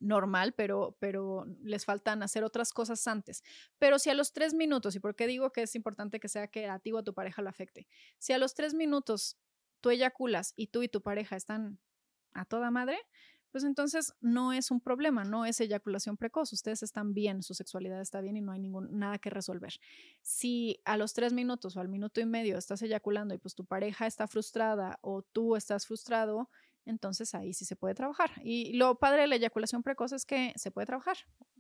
normal, pero, pero les faltan hacer otras cosas antes. Pero si a los 3 minutos, y por qué digo que es importante que sea que a ti o a tu pareja lo afecte, si a los 3 minutos tú eyaculas y tú y tu pareja están a toda madre, pues entonces no es un problema, no es eyaculación precoz, ustedes están bien, su sexualidad está bien y no hay ningún, nada que resolver. Si a los tres minutos o al minuto y medio estás eyaculando y pues tu pareja está frustrada o tú estás frustrado, entonces ahí sí se puede trabajar. Y lo padre de la eyaculación precoz es que se puede trabajar.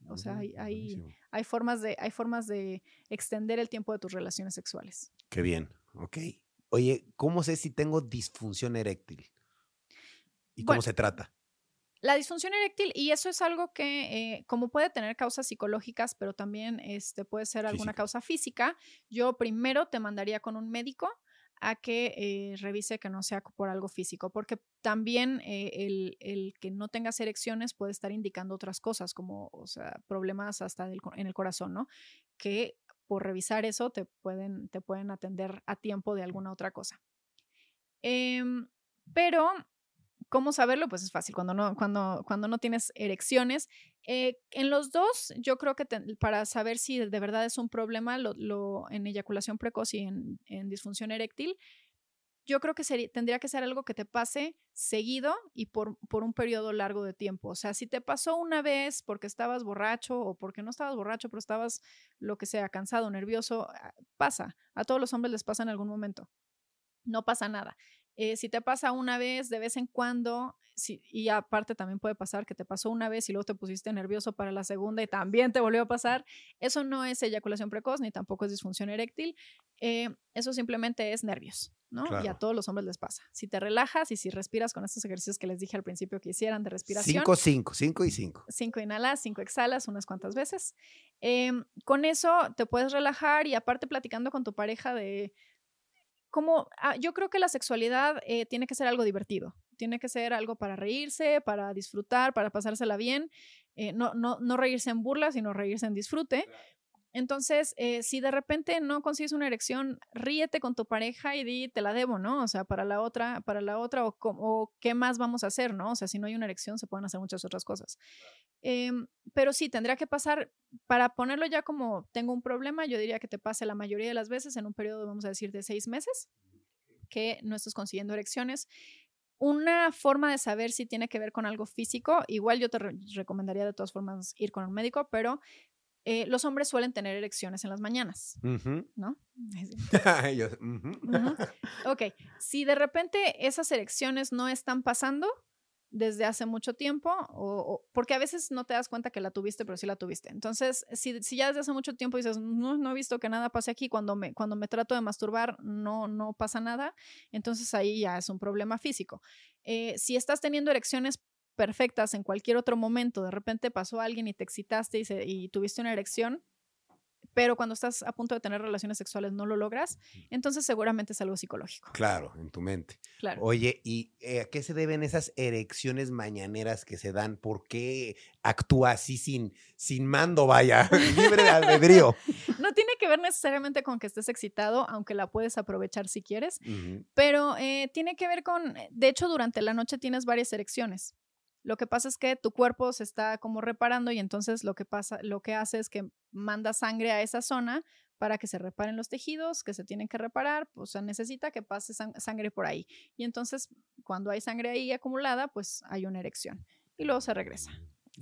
O sea, hay, hay, hay, formas de, hay formas de extender el tiempo de tus relaciones sexuales. Qué bien, ok. Oye, ¿cómo sé si tengo disfunción eréctil? ¿Y cómo se trata? La disfunción eréctil, y eso es algo que, eh, como puede tener causas psicológicas, pero también este, puede ser alguna causa física, yo primero te mandaría con un médico a que eh, revise que no sea por algo físico, porque también eh, el, el, que no tengas erecciones puede estar indicando otras cosas, como o sea, problemas hasta en el corazón, ¿no? Que por revisar eso te pueden, te pueden atender a tiempo de alguna otra cosa. Eh, pero ¿Cómo saberlo? Pues es fácil, cuando no, cuando, cuando no tienes erecciones. Eh, en los dos, yo creo que para saber si de verdad es un problema lo, en eyaculación precoz y en, disfunción eréctil, yo creo que sería, tendría que ser algo que te pase seguido y por, por, un periodo largo de tiempo. O sea, si te pasó una vez porque estabas borracho o porque no estabas borracho, pero estabas lo que sea, cansado, nervioso, ah, pasa. A todos los hombres les pasa en algún momento. No pasa nada. Eh, si te pasa una vez, de vez en cuando, si, y aparte también puede pasar que te pasó una vez y luego te pusiste nervioso para la segunda y también te volvió a pasar, eso no es eyaculación precoz ni tampoco es disfunción eréctil, eh, eso simplemente es nervios, ¿no? Y a todos los hombres les pasa. Si te relajas y si respiras con estos ejercicios que les dije al principio que hicieran de respiración, Cinco, cinco, cinco y cinco. cinco inhalas, cinco exhalas unas cuantas veces. Em, con eso te puedes relajar y aparte platicando con tu pareja de cómo, ah, yo creo que la sexualidad eh, tiene que ser algo divertido, tiene que ser algo para reírse, para disfrutar, para pasársela bien, eh, no, no, no reírse en burla, sino reírse en disfrute. Entonces, eh, si de repente no consigues una erección, ríete con tu pareja y di, te la debo, ¿no? O sea, para la otra, para la otra, o, o qué más vamos a hacer, ¿no? O sea, si no hay una erección, se pueden hacer muchas otras cosas. Em, pero sí, tendría que pasar, para ponerlo ya como tengo un problema, yo diría que te pase la mayoría de las veces en un periodo, vamos a decir, de seis meses, que no estás consiguiendo erecciones. Una forma de saber si tiene que ver con algo físico, igual yo te re- recomendaría de todas formas ir con un médico, pero eh, los hombres suelen tener erecciones en las mañanas. ¿no? Yo. Ujú. Ok, si de repente esas erecciones no están pasando desde hace mucho tiempo, o, o- porque a veces no te das cuenta que la tuviste, pero sí la tuviste. Entonces, si, si ya desde hace mucho tiempo dices, no, no he visto que nada pase aquí, cuando me, cuando me trato de masturbar no, no pasa nada, entonces ahí ya es un problema físico. Eh, si estás teniendo erecciones perfectas en cualquier otro momento, de repente pasó alguien y te excitaste y, se- y tuviste una erección, pero cuando estás a punto de tener relaciones sexuales no lo logras, entonces seguramente es algo psicológico. Claro, en tu mente. Claro. Oye, ¿y eh, a qué se deben esas erecciones mañaneras que se dan? ¿Por qué actúa así sin, sin mando, vaya? Libre de albedrío. No tiene que ver necesariamente con que estés excitado, aunque la puedes aprovechar si quieres, pero eh, tiene que ver con, de hecho, durante la noche tienes varias erecciones. Lo que pasa es que tu cuerpo se está como reparando y entonces lo que pasa, lo que hace es que manda sangre a esa zona para que se reparen los tejidos que se tienen que reparar, pues o sea, necesita que pase sang- sangre por ahí. Y entonces, cuando hay sangre ahí acumulada, pues hay una erección y luego se regresa.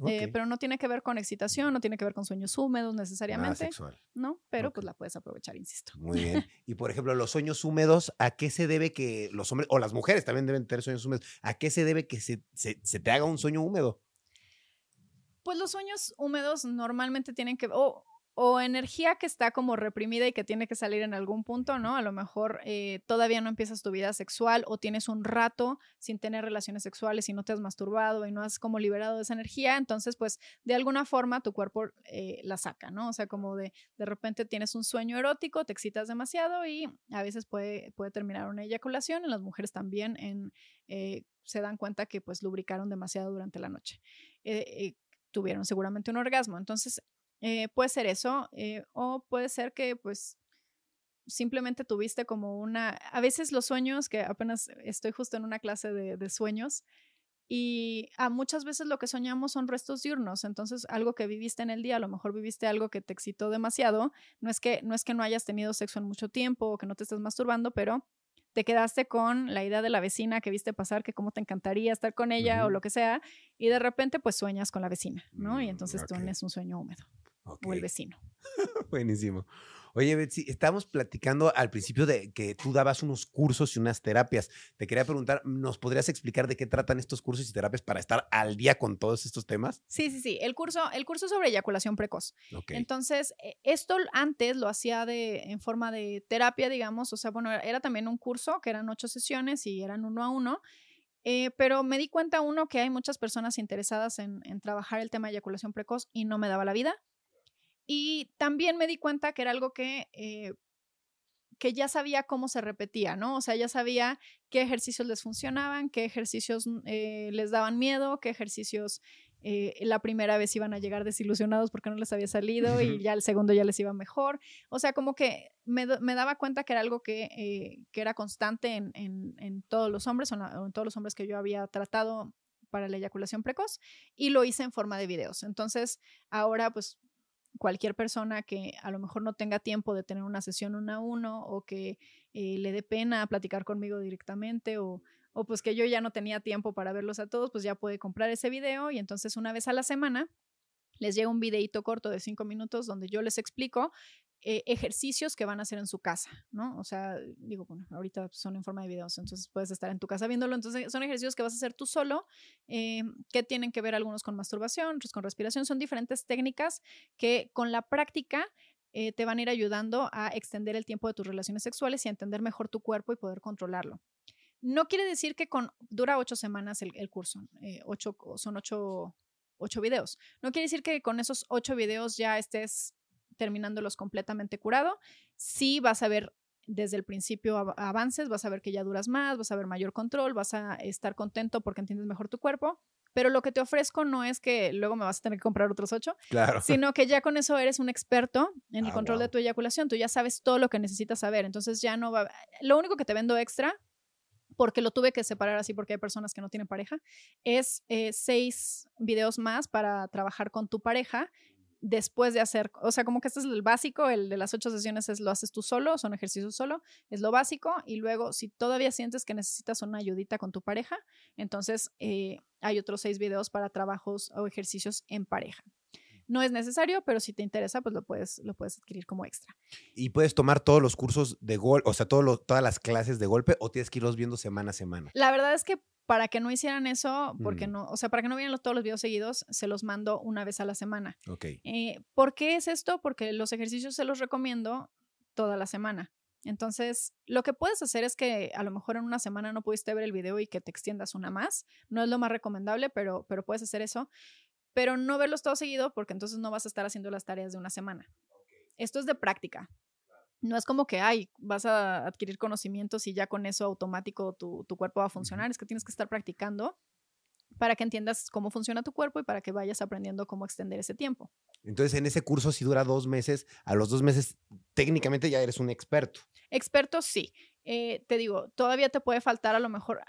Eh, pero no tiene que ver con excitación, no tiene que ver con sueños húmedos Nada necesariamente, sexual. ¿no? Pero pues la puedes aprovechar, insisto. Muy bien. Y por ejemplo, los sueños húmedos, ¿a qué se debe que los hombres, o las mujeres también deben tener sueños húmedos, ¿a qué se debe que se, se- se te haga un sueño húmedo? Pues los sueños húmedos normalmente tienen que, o, o energía que está como reprimida y que tiene que salir en algún punto, ¿no? A lo mejor eh, todavía no empiezas tu vida sexual o tienes un rato sin tener relaciones sexuales y no te has masturbado y no has como liberado esa energía, entonces pues de alguna forma tu cuerpo eh, la saca, ¿no? O sea, como de de repente tienes un sueño erótico, te excitas demasiado y a veces puede, puede terminar una eyaculación, en las mujeres también en, eh, se dan cuenta que pues lubricaron demasiado durante la noche. Tuvieron seguramente un orgasmo. Entonces, eh, puede ser eso, eh, o puede ser que pues simplemente tuviste como una, a veces los sueños, que apenas estoy justo en una clase de, de sueños, y a muchas veces lo que soñamos son restos diurnos, entonces algo que viviste en el día, a lo mejor viviste algo que te excitó demasiado, no es que no, es que no hayas tenido sexo en mucho tiempo o que no te estés masturbando, pero te quedaste con la idea de la vecina que viste pasar, que cómo te encantaría estar con ella o lo que sea, y de repente pues sueñas con la vecina, ¿no? y Mm, entonces tú ok. tienes un sueño húmedo Ok, o el vecino. Buenísimo. Oye, Betsy, estábamos platicando al principio de que tú dabas unos cursos y unas terapias. Te quería preguntar, ¿nos podrías explicar de qué tratan estos cursos y terapias para estar al día con todos estos temas? Sí, sí, sí, el curso, el curso sobre eyaculación precoz. Entonces, eh, esto antes lo hacía de, en forma de terapia, digamos, o sea, bueno, era, era también un curso que eran ocho sesiones y eran uno a uno, eh, pero me di cuenta, uno, que hay muchas personas interesadas en, en trabajar el tema de eyaculación precoz y no me daba la vida. Y también me di cuenta que era algo que, eh, que ya sabía cómo se repetía, ¿no? O sea, ya sabía qué ejercicios les funcionaban, qué ejercicios eh, les daban miedo, qué ejercicios eh, la primera vez iban a llegar desilusionados porque no les había salido y ya el segundo ya les iba mejor. O sea, como que me, me daba cuenta que era algo que, eh, que era constante en, en- en todos los hombres o en todos los hombres que yo había tratado para la eyaculación precoz y lo hice en forma de videos. Entonces, ahora pues cualquier persona que a lo mejor no tenga tiempo de tener una sesión uno a uno o que eh, le dé pena platicar conmigo directamente o, o pues que yo ya no tenía tiempo para verlos a todos, pues ya puede comprar ese video y entonces una vez a la semana les llega un videito corto de cinco minutos donde yo les explico eh, ejercicios que van a hacer en su casa, ¿no? O sea, digo, bueno, ahorita son en forma de videos, entonces puedes estar en tu casa viéndolo. Entonces, son ejercicios que vas a hacer tú solo, eh, que tienen que ver algunos con masturbación, otros con respiración. Son diferentes técnicas que con la práctica eh, te van a ir ayudando a extender el tiempo de tus relaciones sexuales y a entender mejor tu cuerpo y poder controlarlo. No quiere decir que con, dura ocho semanas el, el curso, ocho, son ocho, ocho videos. No quiere decir que con esos ocho videos ya estés terminándolos completamente curado, sí vas a ver desde el principio avances, vas a ver que ya duras más, vas a ver mayor control, vas a estar contento porque entiendes mejor tu cuerpo. Pero lo que te ofrezco no es que luego me vas a tener que comprar otros ocho, Claro. sino que ya con eso eres un experto en el Ah, control de tu eyaculación. Tú ya sabes todo lo que necesitas saber. Entonces ya no va. Lo único que te vendo extra, porque lo tuve que separar así porque hay personas que no tienen pareja, es eh, seis videos más para trabajar con tu pareja después de hacer, o sea, como que este es el básico, el de las ocho sesiones es lo haces tú solo, son ejercicios solo, es lo básico, y luego si todavía sientes que necesitas una ayudita con tu pareja, entonces eh, hay otros seis videos para trabajos o ejercicios en pareja. No es necesario, pero si te interesa, pues lo puedes, lo puedes adquirir como extra. Y puedes tomar todos los cursos de golpe, o sea, todos los- todas las clases de golpe, o tienes que irlos viendo semana a semana. La verdad es que para que no hicieran eso, porque Mm. no, o sea, para que no vieran los- todos los videos seguidos, se los mando una vez a la semana. Ok. Eh, ¿Por qué es esto? Porque los ejercicios se los recomiendo toda la semana. Entonces, lo que puedes hacer es que a lo mejor en una semana no pudiste ver el video y que te extiendas una más. No es lo más recomendable, pero, pero puedes hacer eso. Pero no verlos todos seguido porque entonces no vas a estar haciendo las tareas de una semana. Esto es de práctica. No es como que, ay, vas a adquirir conocimientos y ya con eso automático tu, tu cuerpo va a funcionar. Es que tienes que estar practicando para que entiendas cómo funciona tu cuerpo y para que vayas aprendiendo cómo extender ese tiempo. Entonces, en ese curso, si dura dos meses, a los dos meses, técnicamente ya eres un experto. Expertos, sí. Eh, te digo, todavía te puede faltar a lo mejor.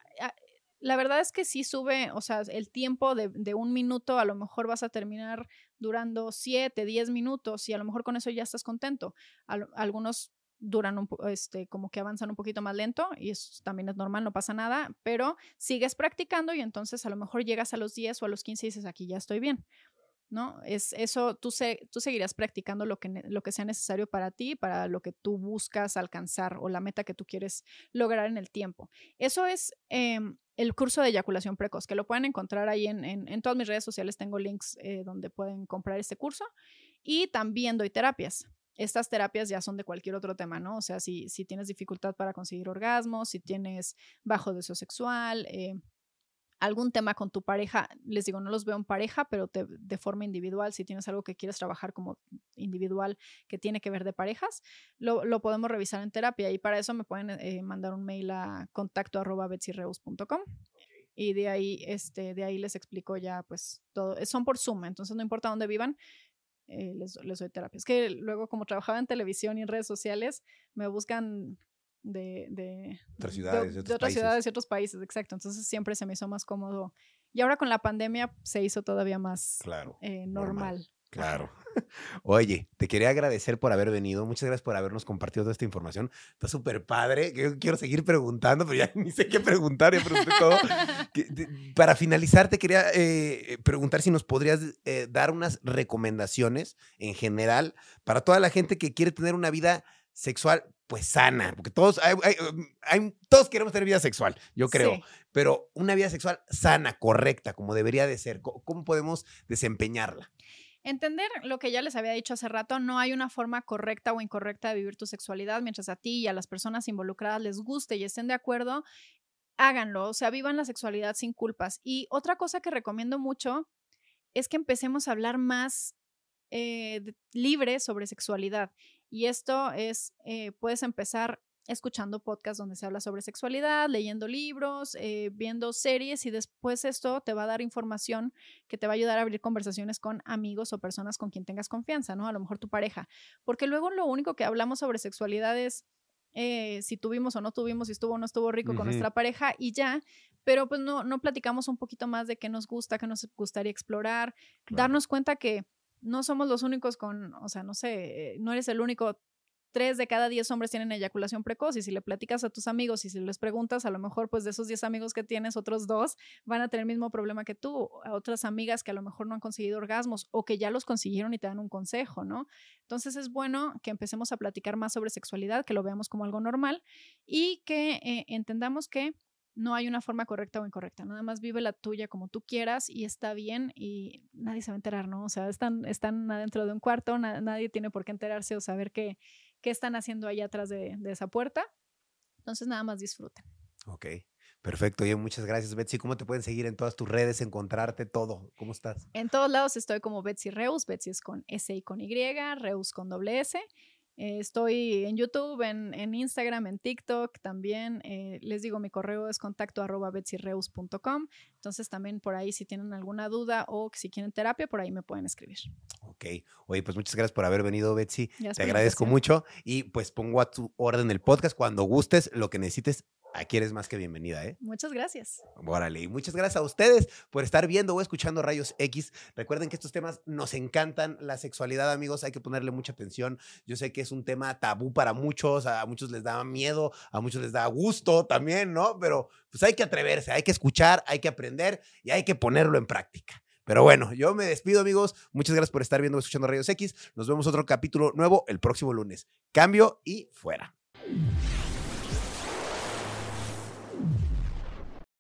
La verdad es que sí sube, o sea, el tiempo de, de un minuto, a lo mejor vas a terminar durando siete, diez minutos y a lo mejor con eso ya estás contento. Al- algunos duran un este, como que avanzan un poquito más lento y eso también es normal, no pasa nada, pero sigues practicando y entonces a lo mejor llegas a los 10 o a los 15 y dices, aquí ya estoy bien. ¿No? Es eso, tú, se, tú seguirás practicando lo que, lo que sea necesario para ti, para lo que tú buscas alcanzar o la meta que tú quieres lograr en el tiempo. Eso es em, el curso de eyaculación precoz, que lo pueden encontrar ahí en, en, en todas mis redes sociales. Tengo links eh, donde pueden comprar este curso. Y también doy terapias. Estas terapias ya son de cualquier otro tema, ¿no? O sea, si, si tienes dificultad para conseguir orgasmos, si tienes bajo deseo sexual, eh, algún tema con tu pareja, les digo, no los veo en pareja, pero te- de forma individual, si tienes algo que quieres trabajar como individual que tiene que ver de parejas, lo, lo podemos revisar en terapia y para eso me pueden eh, mandar un mail a contacto arroba betsyreus.com y de ahí, este, de ahí les explico ya pues todo, eh, son por Zoom, entonces no importa dónde vivan, eh, les, les doy terapia. Es que luego como trabajaba en televisión y en redes sociales, me buscan de, de, Otras de- ciudades, de de otros otras países. ciudades y otros países, exacto. Entonces siempre se me hizo más cómodo. Y ahora con la pandemia se hizo todavía más Claro. eh, normal. normal. Claro. Oye, te quería agradecer por haber venido. Muchas gracias por habernos compartido toda esta información. Está súper padre. Yo quiero seguir preguntando, pero ya ni sé qué preguntar. Ya pregunté todo. Para finalizar, te quería eh, preguntar si nos podrías eh, dar unas recomendaciones en general para toda la gente que quiere tener una vida sexual pues sana, porque todos, hay- hay- hay- todos queremos tener vida sexual, yo creo, Sí. pero una vida sexual sana, correcta, como debería de ser. ¿Cómo, podemos desempeñarla? Entender lo que ya les había dicho hace rato, no hay una forma correcta o incorrecta de vivir tu sexualidad mientras a ti y a las personas involucradas les guste y estén de acuerdo, háganlo, o sea, vivan la sexualidad sin culpas. Y otra cosa que recomiendo mucho es que empecemos a hablar más eh, libre sobre sexualidad. Y esto es, eh, puedes empezar escuchando podcasts donde se habla sobre sexualidad, leyendo libros, eh, viendo series y después esto te va a dar información que te va a ayudar a abrir conversaciones con amigos o personas con quien tengas confianza, ¿no? A lo mejor tu pareja. Porque luego lo único que hablamos sobre sexualidad es eh, si tuvimos o no tuvimos, si estuvo o no estuvo rico con nuestra pareja y ya, pero pues no, no platicamos un poquito más de qué nos gusta, qué nos gustaría explorar, Claro. darnos cuenta que no somos los únicos con, o sea, no sé, eh, no eres el único tres de cada diez hombres tienen eyaculación precoz y si le platicas a tus amigos y si les preguntas, a lo mejor pues de esos diez amigos que tienes, otros dos van a tener el mismo problema que tú, a otras amigas que a lo mejor no han conseguido orgasmos o que ya los consiguieron y te dan un consejo, ¿no? Entonces es bueno que empecemos a platicar más sobre sexualidad, que lo veamos como algo normal y que eh, entendamos que no hay una forma correcta o incorrecta, nada más vive la tuya como tú quieras y está bien y nadie se va a enterar, ¿no? O sea, están, están adentro de un cuarto, nadie tiene por qué enterarse o saber qué, qué están haciendo allá atrás de, esa puerta. Entonces, nada más disfruten. Ok, perfecto. Oye, muchas gracias, Betsy. ¿Cómo te pueden seguir en todas tus redes, encontrarte todo? ¿Cómo estás? En todos lados estoy como Betsy Reus. Betsy es con S y con Y, Reus con doble S. Eh, estoy en YouTube, en, Instagram, en TikTok también. Eh, les digo, mi correo es contacto arroba betsyreus.com. Entonces también por ahí si tienen alguna duda o si quieren terapia, por ahí me pueden escribir. Ok. Oye, pues muchas gracias por haber venido, Betsy. Te agradezco mucho y pues pongo a tu orden el podcast cuando gustes, lo que necesites. Aquí eres más que bienvenida, ¿eh? Muchas gracias. Órale, y muchas gracias a ustedes por estar viendo o escuchando Rayos X. Recuerden que estos temas nos encantan. La sexualidad, amigos, hay que ponerle mucha atención. Yo sé que es un tema tabú para muchos, a muchos les da miedo, a muchos les da gusto también, ¿no? Pero pues hay que atreverse, hay que escuchar, hay que aprender y hay que ponerlo en práctica. Pero bueno, yo me despido, amigos. Muchas gracias por estar viendo o escuchando Rayos X. Nos vemos otro capítulo nuevo el próximo lunes. Cambio y fuera.